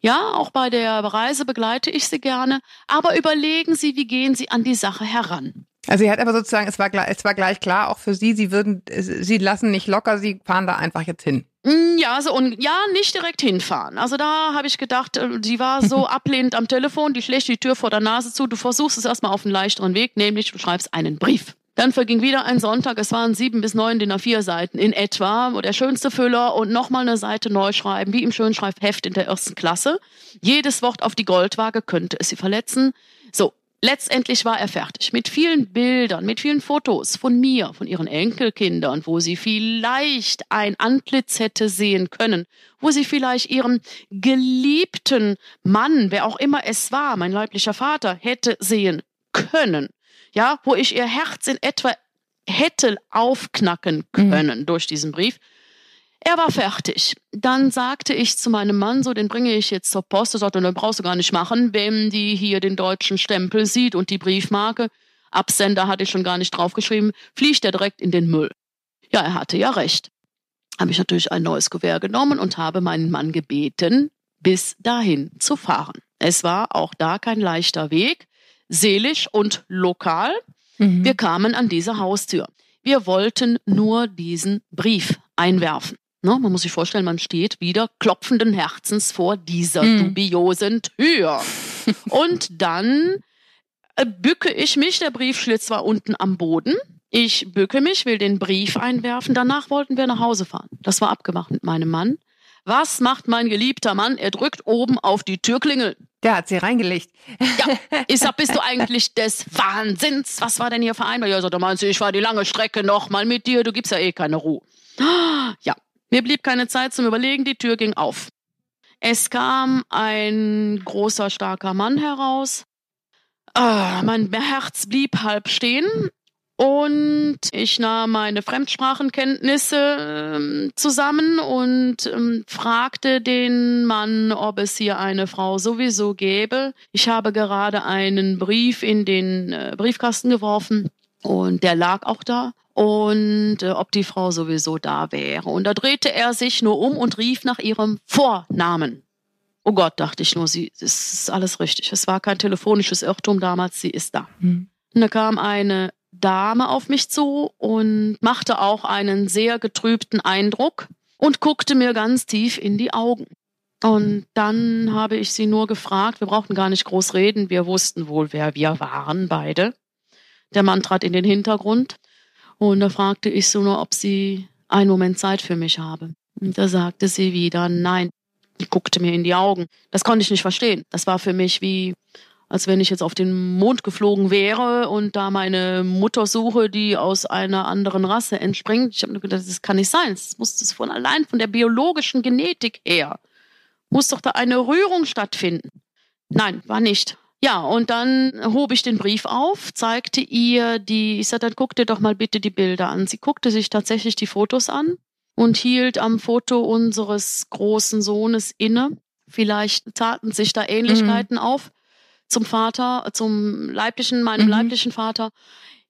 Ja, auch bei der Reise begleite ich Sie gerne, aber überlegen Sie, wie gehen Sie an die Sache heran. Also sie hat aber sozusagen, es war, gleich- es war gleich klar, auch für sie, sie würden, sie lassen nicht locker, sie fahren da einfach jetzt hin. Mm, Ja, so und ja, nicht direkt hinfahren. Also da habe ich gedacht, äh, sie war so (laughs) ablehnend am Telefon, die schlägt die Tür vor der Nase zu. Du versuchst es erstmal auf einen leichteren Weg, nämlich du schreibst einen Brief. Dann verging wieder ein Sonntag, es waren sieben bis neun DIN A4 Seiten in etwa, wo der schönste Füller und nochmal eine Seite neu schreiben, wie im Schönschreibheft in der ersten Klasse. Jedes Wort auf die Goldwaage könnte es sie verletzen. So, letztendlich war er fertig mit vielen Bildern, mit vielen Fotos von mir, von ihren Enkelkindern, wo sie vielleicht ein Antlitz hätte sehen können, wo sie vielleicht ihren geliebten Mann, wer auch immer es war, mein leiblicher Vater, hätte sehen können. Ja, wo ich ihr Herz in etwa hätte aufknacken können durch diesen Brief. Er war fertig. Dann sagte ich zu meinem Mann, so, den bringe ich jetzt zur Post. Er sagte, den brauchst du gar nicht machen, wenn die hier den deutschen Stempel sieht und die Briefmarke. Absender hatte ich schon gar nicht draufgeschrieben, fliegt er direkt in den Müll. Ja, er hatte ja recht. Habe ich natürlich ein neues Kuvert genommen und habe meinen Mann gebeten, bis dahin zu fahren. Es war auch da kein leichter Weg, seelisch und lokal. Mhm. Wir kamen an diese Haustür. Wir wollten nur diesen Brief einwerfen. Ne, man muss sich vorstellen, man steht wieder klopfenden Herzens vor dieser Mhm. dubiosen Tür. (laughs) Und dann äh, bücke ich mich, der Briefschlitz war unten am Boden. Ich bücke mich, will den Brief einwerfen. Danach wollten wir nach Hause fahren. Das war abgemacht mit meinem Mann. Was macht mein geliebter Mann? Er drückt oben auf die Türklingel. Der hat sie reingelegt. Ja, (laughs) ich sag, bist du eigentlich des Wahnsinns? Was war denn hier vereinbart? Ja, so, da meinst du, ich war die lange Strecke noch mal mit dir, du gibst ja eh keine Ruhe. Ja, mir blieb keine Zeit zum Überlegen, die Tür ging auf. Es kam ein großer, starker Mann heraus. Ah, mein Herz blieb halb stehen. Und ich nahm meine Fremdsprachenkenntnisse ähm, zusammen und ähm, fragte den Mann, ob es hier eine Frau sowieso gäbe. Ich habe gerade einen Brief in den äh, Briefkasten geworfen und der lag auch da. Und äh, ob die Frau sowieso da wäre. Und da drehte er sich nur um und rief nach ihrem Vornamen. Oh Gott, dachte ich nur, sie, es ist alles richtig. Es war kein telefonisches Irrtum damals, sie ist da. Hm. Und da kam eine Dame auf mich zu und machte auch einen sehr getrübten Eindruck und guckte mir ganz tief in die Augen. Und dann habe ich sie nur gefragt, wir brauchten gar nicht groß reden, wir wussten wohl, wer wir waren, beide. Der Mann trat in den Hintergrund und da fragte ich so nur, ob sie einen Moment Zeit für mich habe. Und da sagte sie wieder nein. Die guckte mir in die Augen. Das konnte ich nicht verstehen. Das war für mich wie, als wenn ich jetzt auf den Mond geflogen wäre und da meine Mutter suche, die aus einer anderen Rasse entspringt. Ich habe nur gedacht, das kann nicht sein. Das muss das von allein von der biologischen Genetik her. Muss doch da eine Rührung stattfinden. Nein, war nicht. Ja, und dann hob ich den Brief auf, zeigte ihr die, ich sagte, dann guck dir doch mal bitte die Bilder an. Sie guckte sich tatsächlich die Fotos an und hielt am Foto unseres großen Sohnes inne. Vielleicht taten sich da Ähnlichkeiten mhm. auf zum Vater, zum leiblichen, meinem mhm. leiblichen Vater.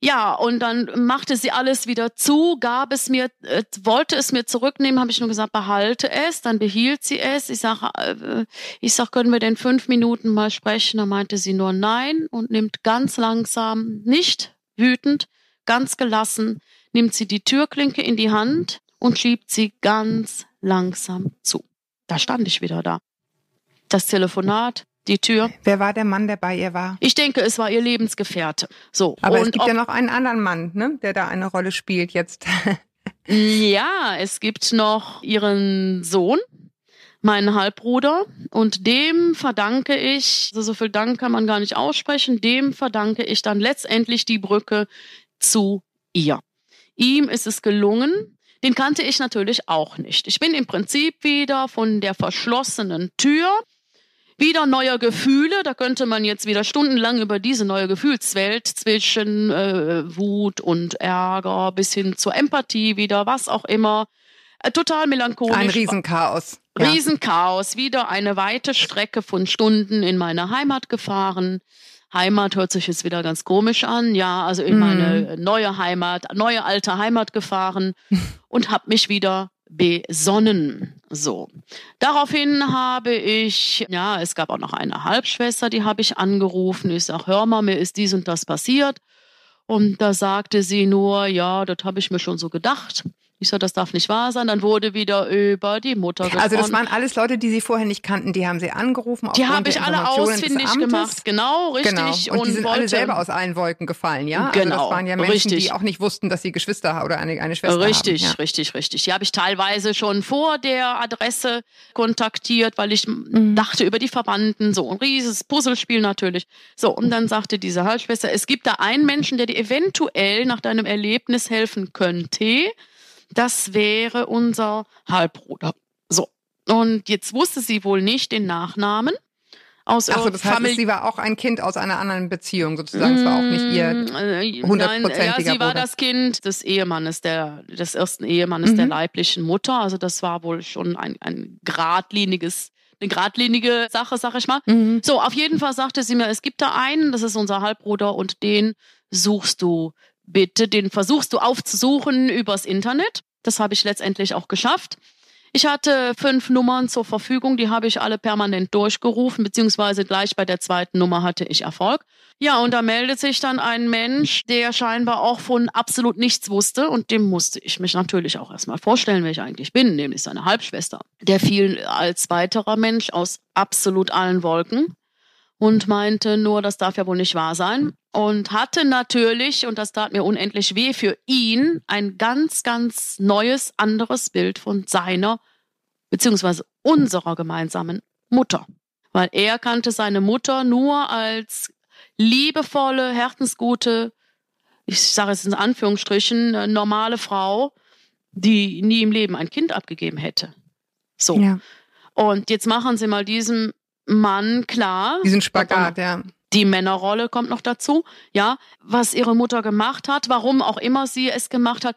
Ja, und dann machte sie alles wieder zu, gab es mir, äh, wollte es mir zurücknehmen, habe ich nur gesagt, behalte es, dann behielt sie es. Ich sage, äh, ich sag, können wir denn fünf Minuten mal sprechen? Da meinte sie nur nein und nimmt ganz langsam, nicht wütend, ganz gelassen, nimmt sie die Türklinke in die Hand und schiebt sie ganz langsam zu. Da stand ich wieder da. Das Telefonat die Tür. Wer war der Mann, der bei ihr war? Ich denke, es war ihr Lebensgefährte. So. Aber und es gibt ja noch einen anderen Mann, ne, der da eine Rolle spielt jetzt. (laughs) ja, es gibt noch ihren Sohn, meinen Halbbruder, und dem verdanke ich, also so viel Dank kann man gar nicht aussprechen, dem verdanke ich dann letztendlich die Brücke zu ihr. Ihm ist es gelungen, den kannte ich natürlich auch nicht. Ich bin im Prinzip wieder von der verschlossenen Tür wieder neue Gefühle. Da könnte man jetzt wieder stundenlang über diese neue Gefühlswelt zwischen äh, Wut und Ärger bis hin zur Empathie wieder, was auch immer. Äh, total melancholisch. Ein Riesenchaos. Ja. Riesenchaos. Wieder eine weite Strecke von Stunden in meine Heimat gefahren. Heimat hört sich jetzt wieder ganz komisch an. Ja, also in meine mm. neue Heimat, neue alte Heimat gefahren (laughs) und habe mich wieder besonnen. So. Daraufhin habe ich, ja, es gab auch noch eine Halbschwester, die habe ich angerufen. Ich sage, hör mal, mir ist dies und das passiert. Und da sagte sie nur, ja, das habe ich mir schon so gedacht. Ich so, das darf nicht wahr sein. Dann wurde wieder über die Mutter gesprochen. Also das waren alles Leute, die Sie vorher nicht kannten. Die haben Sie angerufen. Die habe ich alle ausfindig gemacht. Genau, richtig. Genau. Und, und die sind wollte, alle selber aus allen Wolken gefallen, ja? Genau. Also das genau, waren ja Menschen, richtig. die auch nicht wussten, dass sie Geschwister oder eine, eine Schwester richtig, haben. Ja. Richtig, richtig, Die habe ich teilweise schon vor der Adresse kontaktiert, weil ich mhm. dachte über die Verwandten. So ein rieses Puzzlespiel natürlich. So, und dann sagte diese Halbschwester, es gibt da einen Menschen, der dir eventuell nach deinem Erlebnis helfen könnte das wäre unser Halbbruder. So. Und jetzt wusste sie wohl nicht den Nachnamen. Aus Ach so, das heißt, Famili sie war auch ein Kind aus einer anderen Beziehung sozusagen. Es war auch nicht ihr mm, äh, hundertprozentiger Ja, sie war das Kind des Ehemannes, der, des ersten Ehemannes mhm. der leiblichen Mutter. Also das war wohl schon ein, ein geradliniges eine geradlinige Sache, sag ich mal. Mhm. So, auf jeden Fall sagte sie mir, es gibt da einen, das ist unser Halbbruder und den suchst du bitte, den versuchst du aufzusuchen übers Internet. Das habe ich letztendlich auch geschafft. Ich hatte fünf Nummern zur Verfügung, die habe ich alle permanent durchgerufen, beziehungsweise gleich bei der zweiten Nummer hatte ich Erfolg. Ja, und da meldet sich dann ein Mensch, der scheinbar auch von absolut nichts wusste und dem musste ich mich natürlich auch erstmal vorstellen, wer ich eigentlich bin, nämlich seine Halbschwester. Der fiel als weiterer Mensch aus absolut allen Wolken und meinte nur, das darf ja wohl nicht wahr sein. Und hatte natürlich, und das tat mir unendlich weh, für ihn ein ganz, ganz neues, anderes Bild von seiner beziehungsweise unserer gemeinsamen Mutter. Weil er kannte seine Mutter nur als liebevolle, herzensgute, ich sage es in Anführungsstrichen, normale Frau, die nie im Leben ein Kind abgegeben hätte. So. Ja. Und jetzt machen Sie mal diesem Mann klar. Diesen Spagat, ja. Die Männerrolle kommt noch dazu, ja, was ihre Mutter gemacht hat, warum auch immer sie es gemacht hat.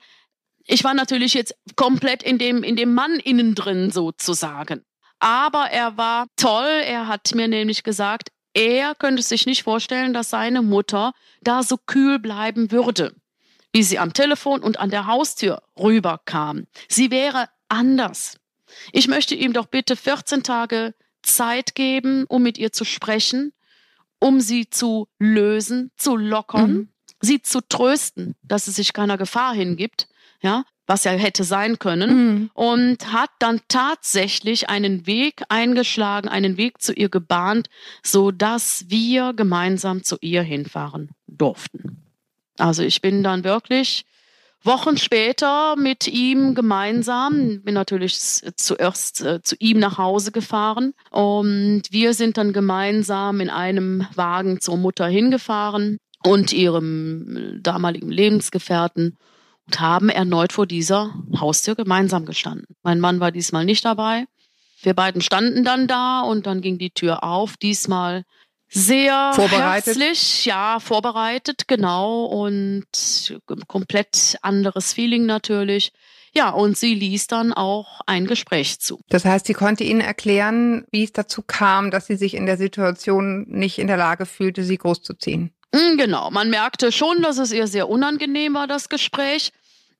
Ich war natürlich jetzt komplett in dem, in dem Mann innen drin sozusagen. Aber er war toll. Er hat mir nämlich gesagt, er könnte sich nicht vorstellen, dass seine Mutter da so kühl bleiben würde, wie sie am Telefon und an der Haustür rüberkam. Sie wäre anders. Ich möchte ihm doch bitte 14 Tage Zeit geben, um mit ihr zu sprechen, um sie zu lösen, zu lockern, mhm. sie zu trösten, dass es sich keiner Gefahr hingibt, ja, was ja hätte sein können, mhm. und hat dann tatsächlich einen Weg eingeschlagen, einen Weg zu ihr gebahnt, so dass wir gemeinsam zu ihr hinfahren durften. Also ich bin dann wirklich Wochen später mit ihm gemeinsam, bin natürlich zuerst äh, zu ihm nach Hause gefahren und wir sind dann gemeinsam in einem Wagen zur Mutter hingefahren und ihrem damaligen Lebensgefährten und haben erneut vor dieser Haustür gemeinsam gestanden. Mein Mann war diesmal nicht dabei. Wir beiden standen dann da und dann ging die Tür auf, diesmal sehr vorbereitet. herzlich, ja, vorbereitet, genau. Und komplett anderes Feeling natürlich. Ja, und sie ließ dann auch ein Gespräch zu. Das heißt, sie konnte Ihnen erklären, wie es dazu kam, dass sie sich in der Situation nicht in der Lage fühlte, sie großzuziehen. Hm, genau, man merkte schon, dass es ihr sehr unangenehm war, das Gespräch.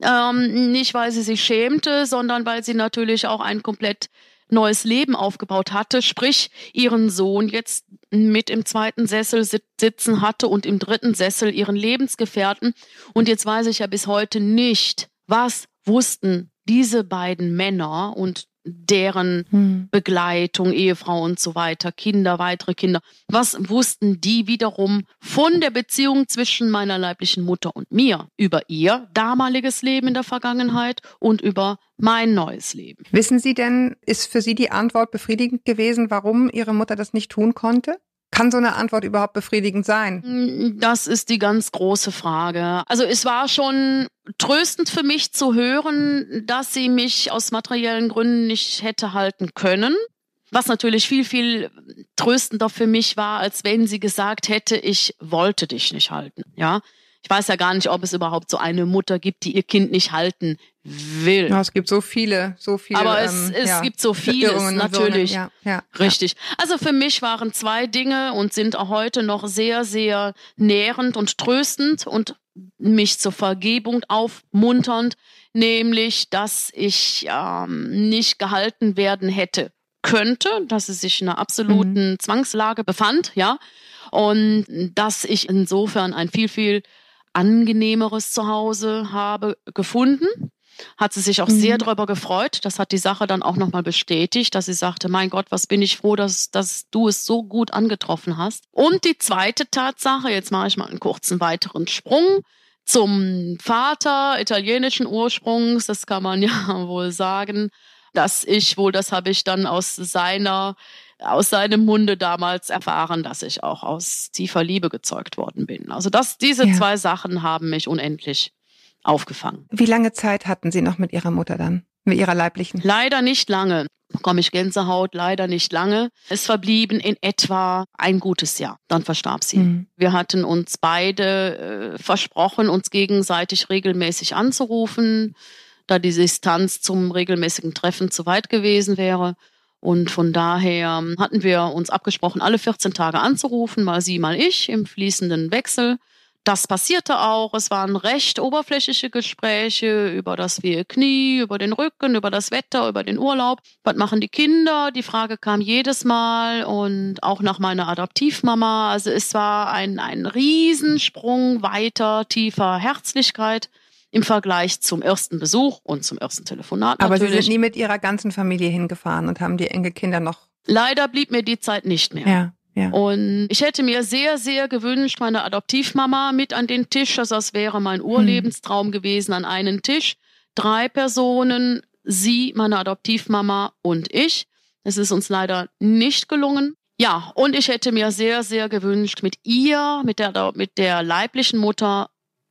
Ähm, nicht, weil sie sich schämte, sondern weil sie natürlich auch ein komplett neues Leben aufgebaut hatte, sprich ihren Sohn jetzt mit im zweiten Sessel sitzen hatte und im dritten Sessel ihren Lebensgefährten. Und jetzt weiß ich ja bis heute nicht, was wussten diese beiden Männer und deren hm. Begleitung, Ehefrau und so weiter, Kinder, weitere Kinder. Was wussten die wiederum von der Beziehung zwischen meiner leiblichen Mutter und mir über ihr damaliges Leben in der Vergangenheit und über mein neues Leben? Wissen Sie denn, ist für Sie die Antwort befriedigend gewesen, warum Ihre Mutter das nicht tun konnte? Kann so eine Antwort überhaupt befriedigend sein? Mm, das ist die ganz große Frage. Also es war schon tröstend für mich zu hören, dass sie mich aus materiellen Gründen nicht hätte halten können. Was natürlich viel, viel tröstender für mich war, als wenn sie gesagt hätte, ich wollte dich nicht halten. Ja, ich weiß ja gar nicht, ob es überhaupt so eine Mutter gibt, die ihr Kind nicht halten will. Ja, es gibt so viele, so viele. Aber es, ähm, es ja, gibt so vieles, natürlich. So, ja, ja, Richtig. Also für mich waren zwei Dinge und sind auch heute noch sehr, sehr nährend und tröstend und mich zur Vergebung aufmunternd, nämlich, dass ich ähm, nicht gehalten werden hätte könnte, dass sie sich in einer absoluten mhm. Zwangslage befand, ja, und dass ich insofern ein viel, viel angenehmeres Zuhause habe gefunden. Hat sie sich auch mhm. sehr darüber gefreut. Das hat die Sache dann auch nochmal bestätigt, dass sie sagte, mein Gott, was bin ich froh, dass, dass du es so gut angetroffen hast. Und die zweite Tatsache, jetzt mache ich mal einen kurzen weiteren Sprung zum Vater italienischen Ursprungs, das kann man (laughs) ja wohl sagen, dass ich wohl, das habe ich dann aus seiner aus seinem Munde damals erfahren, dass ich auch aus tiefer Liebe gezeugt worden bin. Also das, diese ja. zwei Sachen haben mich unendlich aufgefangen. Wie lange Zeit hatten Sie noch mit Ihrer Mutter dann? Mit Ihrer leiblichen? Leider nicht lange. Bekomme ich Gänsehaut, leider nicht lange. Es verblieben in etwa ein gutes Jahr. Dann verstarb sie. Mhm. Wir hatten uns beide äh, versprochen, uns gegenseitig regelmäßig anzurufen, da die Distanz zum regelmäßigen Treffen zu weit gewesen wäre. Und von daher hatten wir uns abgesprochen, alle 14 Tage anzurufen, mal sie, mal ich, im fließenden Wechsel. Das passierte auch. Es waren recht oberflächliche Gespräche über das wehe Knie, über den Rücken, über das Wetter, über den Urlaub. Was machen die Kinder? Die Frage kam jedes Mal und auch nach meiner Adoptivmama. Also es war ein, ein Riesensprung weiter, tiefer Herzlichkeit im Vergleich zum ersten Besuch und zum ersten Telefonat. Aber natürlich. Sie sind nie mit Ihrer ganzen Familie hingefahren und haben die Enkelkinder noch. Leider blieb mir die Zeit nicht mehr. Ja. Ja. Und ich hätte mir sehr, sehr gewünscht, meine Adoptivmama mit an den Tisch. Also das wäre mein Urlebenstraum gewesen, an einen Tisch. Drei Personen, sie, meine Adoptivmama und ich. Es ist uns leider nicht gelungen. Ja, und ich hätte mir sehr, sehr gewünscht, mit ihr, mit der, mit der leiblichen Mutter,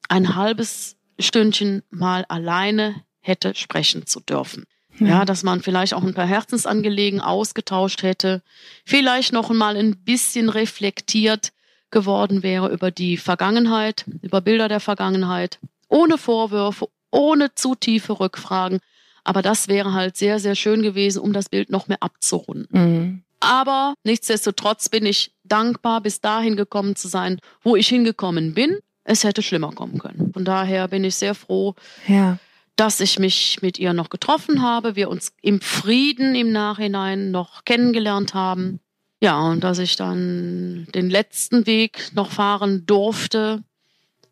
ein halbes Stündchen mal alleine hätte sprechen zu dürfen. Ja, dass man vielleicht auch ein paar Herzensangelegen ausgetauscht hätte, vielleicht noch mal ein bisschen reflektiert geworden wäre über die Vergangenheit, über Bilder der Vergangenheit, ohne Vorwürfe, ohne zu tiefe Rückfragen. Aber das wäre halt sehr, sehr schön gewesen, um das Bild noch mehr abzurunden. Mhm. Aber nichtsdestotrotz bin ich dankbar, bis dahin gekommen zu sein, wo ich hingekommen bin. Es hätte schlimmer kommen können. Von daher bin ich sehr froh, Ja. dass ich mich mit ihr noch getroffen habe, wir uns im Frieden im Nachhinein noch kennengelernt haben. Ja, und dass ich dann den letzten Weg noch fahren durfte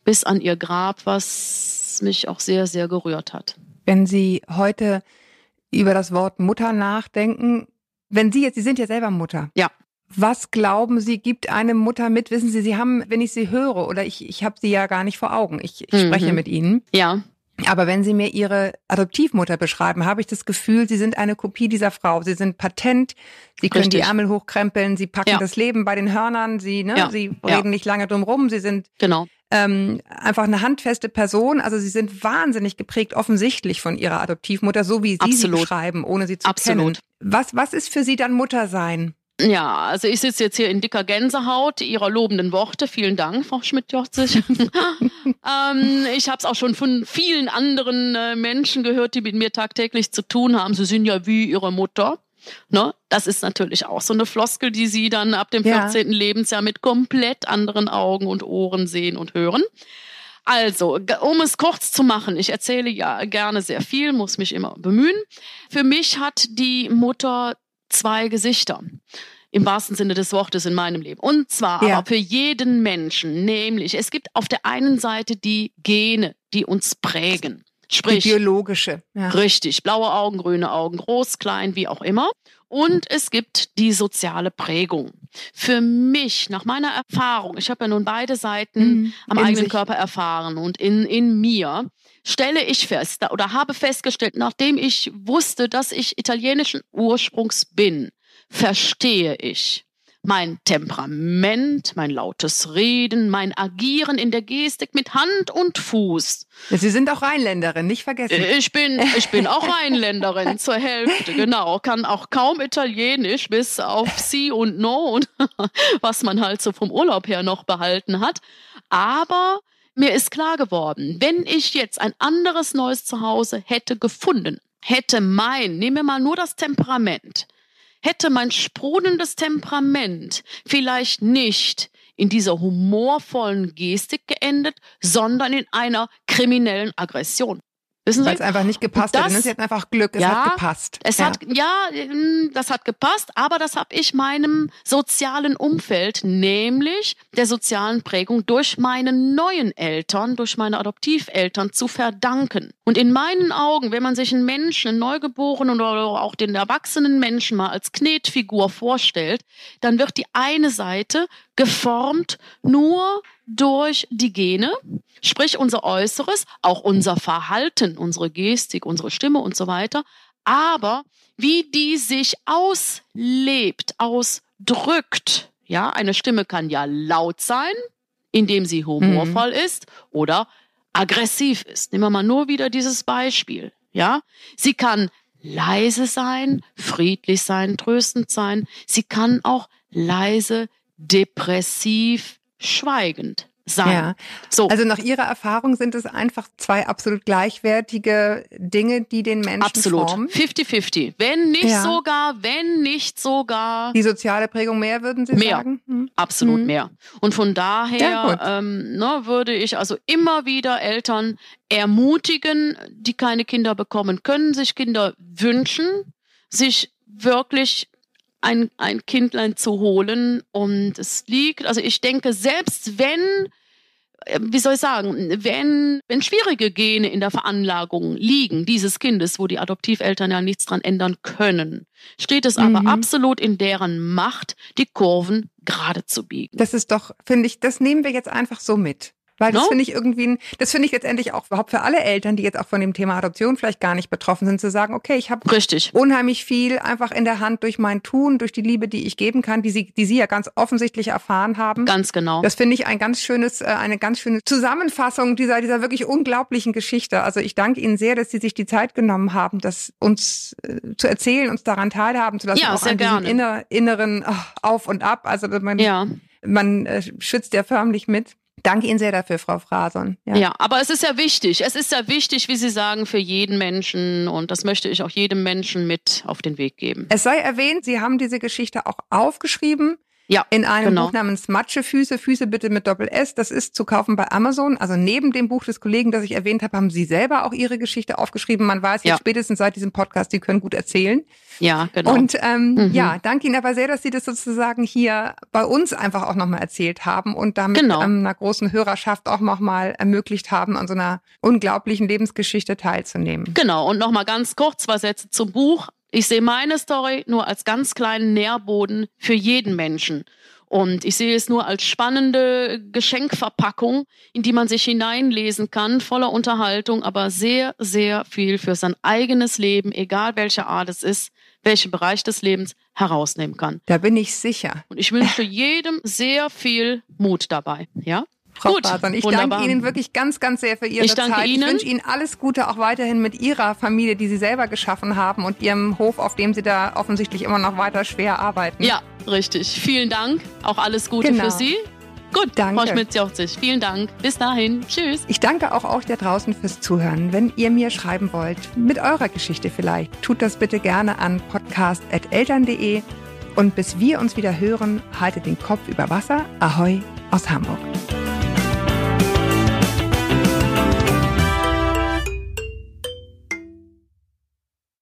bis an ihr Grab, was mich auch sehr, sehr gerührt hat. Wenn Sie heute über das Wort Mutter nachdenken, wenn Sie jetzt, Sie sind ja selber Mutter. Ja. Was glauben Sie, gibt eine Mutter mit? Wissen Sie, Sie haben, wenn ich Sie höre, oder ich, ich habe Sie ja gar nicht vor Augen, ich, ich Mhm. spreche mit Ihnen, Ja, aber wenn Sie mir Ihre Adoptivmutter beschreiben, habe ich das Gefühl, Sie sind eine Kopie dieser Frau. Sie sind patent, Sie können die Richtig. Ärmel hochkrempeln, Sie packen Ja. das Leben bei den Hörnern, Sie, ne, Ja. Sie Ja. reden nicht lange drum rum, Sie sind genau. ähm, einfach eine handfeste Person. Also Sie sind wahnsinnig geprägt, offensichtlich von Ihrer Adoptivmutter, so wie Sie Absolut. sie beschreiben, ohne sie zu Absolut. kennen. Was, was ist für Sie dann Mutter sein? Ja, also ich sitze jetzt hier in dicker Gänsehaut Ihrer lobenden Worte. Vielen Dank, Frau Schmidt-Jorzig. (laughs) ähm, ich habe es auch schon von vielen anderen äh, Menschen gehört, die mit mir tagtäglich zu tun haben. Sie sind ja wie Ihre Mutter. Ne? Das ist natürlich auch so eine Floskel, die Sie dann ab dem Ja. 14. Lebensjahr mit komplett anderen Augen und Ohren sehen und hören. Also, um es kurz zu machen, ich erzähle ja gerne sehr viel, muss mich immer bemühen. Für mich hat die Mutter zwei Gesichter. Im wahrsten Sinne des Wortes in meinem Leben. Und zwar Ja. aber für jeden Menschen. Nämlich, es gibt auf der einen Seite die Gene, die uns prägen. Die Sprich, biologische. Ja. Richtig, blaue Augen, grüne Augen, groß, klein, wie auch immer. Und es gibt die soziale Prägung. Für mich, nach meiner Erfahrung, ich habe ja nun beide Seiten Mhm. am eigenen sich. Körper erfahren und in, in mir, stelle ich fest oder habe festgestellt, nachdem ich wusste, dass ich italienischen Ursprungs bin, verstehe ich mein Temperament, mein lautes Reden, mein Agieren in der Gestik mit Hand und Fuß. Sie sind auch Rheinländerin, nicht vergessen. Ich bin, ich bin auch Rheinländerin (laughs) zur Hälfte, genau. Kann auch kaum Italienisch, bis auf Sie und No und (laughs) was man halt so vom Urlaub her noch behalten hat. Aber mir ist klar geworden, wenn ich jetzt ein anderes neues Zuhause hätte gefunden, hätte mein, nehmen wir mal nur das Temperament, hätte mein sprudelndes Temperament vielleicht nicht in dieser humorvollen Gestik geendet, sondern in einer kriminellen Aggression. Wissen Sie? Weil es einfach nicht gepasst hat. Das- Ne? Sie hatten einfach Glück, es Ja, hat gepasst. Es ja. hat, ja, mm, das hat gepasst, aber das habe ich meinem sozialen Umfeld, nämlich der sozialen Prägung durch meine neuen Eltern, durch meine Adoptiveltern zu verdanken. Und in meinen Augen, wenn man sich einen Menschen, einen Neugeborenen oder auch den erwachsenen Menschen mal als Knetfigur vorstellt, dann wird die eine Seite geformt nur durch die Gene, sprich unser Äußeres, auch unser Verhalten, unsere Gestik, unsere Stimme und so weiter, aber wie die sich auslebt, ausdrückt. Ja, eine Stimme kann ja laut sein, indem sie humorvoll ist oder aggressiv ist. Nehmen wir mal nur wieder dieses Beispiel. Ja, sie kann leise sein, friedlich sein, tröstend sein. Sie kann auch leise, depressiv, schweigend sein. Ja. So. Also nach Ihrer Erfahrung sind es einfach zwei absolut gleichwertige Dinge, die den Menschen Absolut. formen. 50-50. Wenn nicht Ja. sogar, wenn nicht sogar, Die soziale Prägung mehr, würden Sie Mehr. sagen? Hm. absolut Mhm. mehr. Und von Ja, daher gut. ähm, ne, würde ich also immer wieder Eltern ermutigen, die keine Kinder bekommen können, sich Kinder wünschen, sich wirklich ein, ein Kindlein zu holen. Und es liegt, also ich denke, selbst wenn äh, wie soll ich sagen, wenn, wenn schwierige Gene in der Veranlagung liegen dieses Kindes, wo die Adoptiveltern ja nichts dran ändern können, steht es aber Mhm. absolut in deren Macht, die Kurven gerade zu biegen. Das ist doch, finde ich, das nehmen wir jetzt einfach so mit. Weil das No? finde ich irgendwie, ein- das finde ich letztendlich auch überhaupt für alle Eltern, die jetzt auch von dem Thema Adoption vielleicht gar nicht betroffen sind, zu sagen, okay, ich habe unheimlich viel einfach in der Hand durch mein Tun, durch die Liebe, die ich geben kann, die sie, die sie ja ganz offensichtlich erfahren haben. Ganz genau. Das finde ich ein ganz schönes, äh, eine ganz schöne Zusammenfassung dieser, dieser wirklich unglaublichen Geschichte. Also ich danke Ihnen sehr, dass Sie sich die Zeit genommen haben, das uns äh, zu erzählen, uns daran teilhaben zu lassen. Ja, auch an diesem gerne. Inner, inneren ach, Auf und Ab. Also man, Ja. man äh, schützt ja förmlich mit. Danke Ihnen sehr dafür, Frau Frason. Ja. aber es ist ja wichtig. Es ist ja wichtig, wie Sie sagen, für jeden Menschen. Und das möchte ich auch jedem Menschen mit auf den Weg geben. Es sei erwähnt, Sie haben diese Geschichte auch aufgeschrieben. Ja, In einem genau. Buch namens Matschefüße, Füße bitte mit Doppel S. Das ist zu kaufen bei Amazon. Also neben dem Buch des Kollegen, das ich erwähnt habe, haben Sie selber auch Ihre Geschichte aufgeschrieben. Man weiß jetzt Ja. spätestens seit diesem Podcast, Sie können gut erzählen. Ja, genau. Und ähm, Mhm. ja, danke Ihnen aber sehr, dass Sie das sozusagen hier bei uns einfach auch nochmal erzählt haben und damit Genau. ähm, einer großen Hörerschaft auch nochmal ermöglicht haben, an so einer unglaublichen Lebensgeschichte teilzunehmen. Genau, und nochmal ganz kurz zwei Sätze zum Buch. Ich sehe meine Story nur als ganz kleinen Nährboden für jeden Menschen. Und ich sehe es nur als spannende Geschenkverpackung, in die man sich hineinlesen kann, voller Unterhaltung, aber sehr, sehr viel für sein eigenes Leben, egal welche Art es ist, welchen Bereich des Lebens herausnehmen kann. Da bin ich sicher. Und ich wünsche jedem sehr viel Mut dabei. Ja? Frau Gut, Fason, ich wunderbar. danke Ihnen wirklich ganz, ganz sehr für Ihre Ich danke Zeit. Ihnen. Ich wünsche Ihnen alles Gute auch weiterhin mit Ihrer Familie, die Sie selber geschaffen haben und Ihrem Hof, auf dem Sie da offensichtlich immer noch weiter schwer arbeiten. Ja, richtig. Vielen Dank. Auch alles Gute Genau. für Sie. Gut, Danke. Frau Schmitz-Jochzig. Vielen Dank. Bis dahin. Tschüss. Ich danke auch euch da draußen fürs Zuhören. Wenn ihr mir schreiben wollt, mit eurer Geschichte vielleicht, tut das bitte gerne an podcast.eltern.de. Und bis wir uns wieder hören, haltet den Kopf über Wasser. Ahoi aus Hamburg.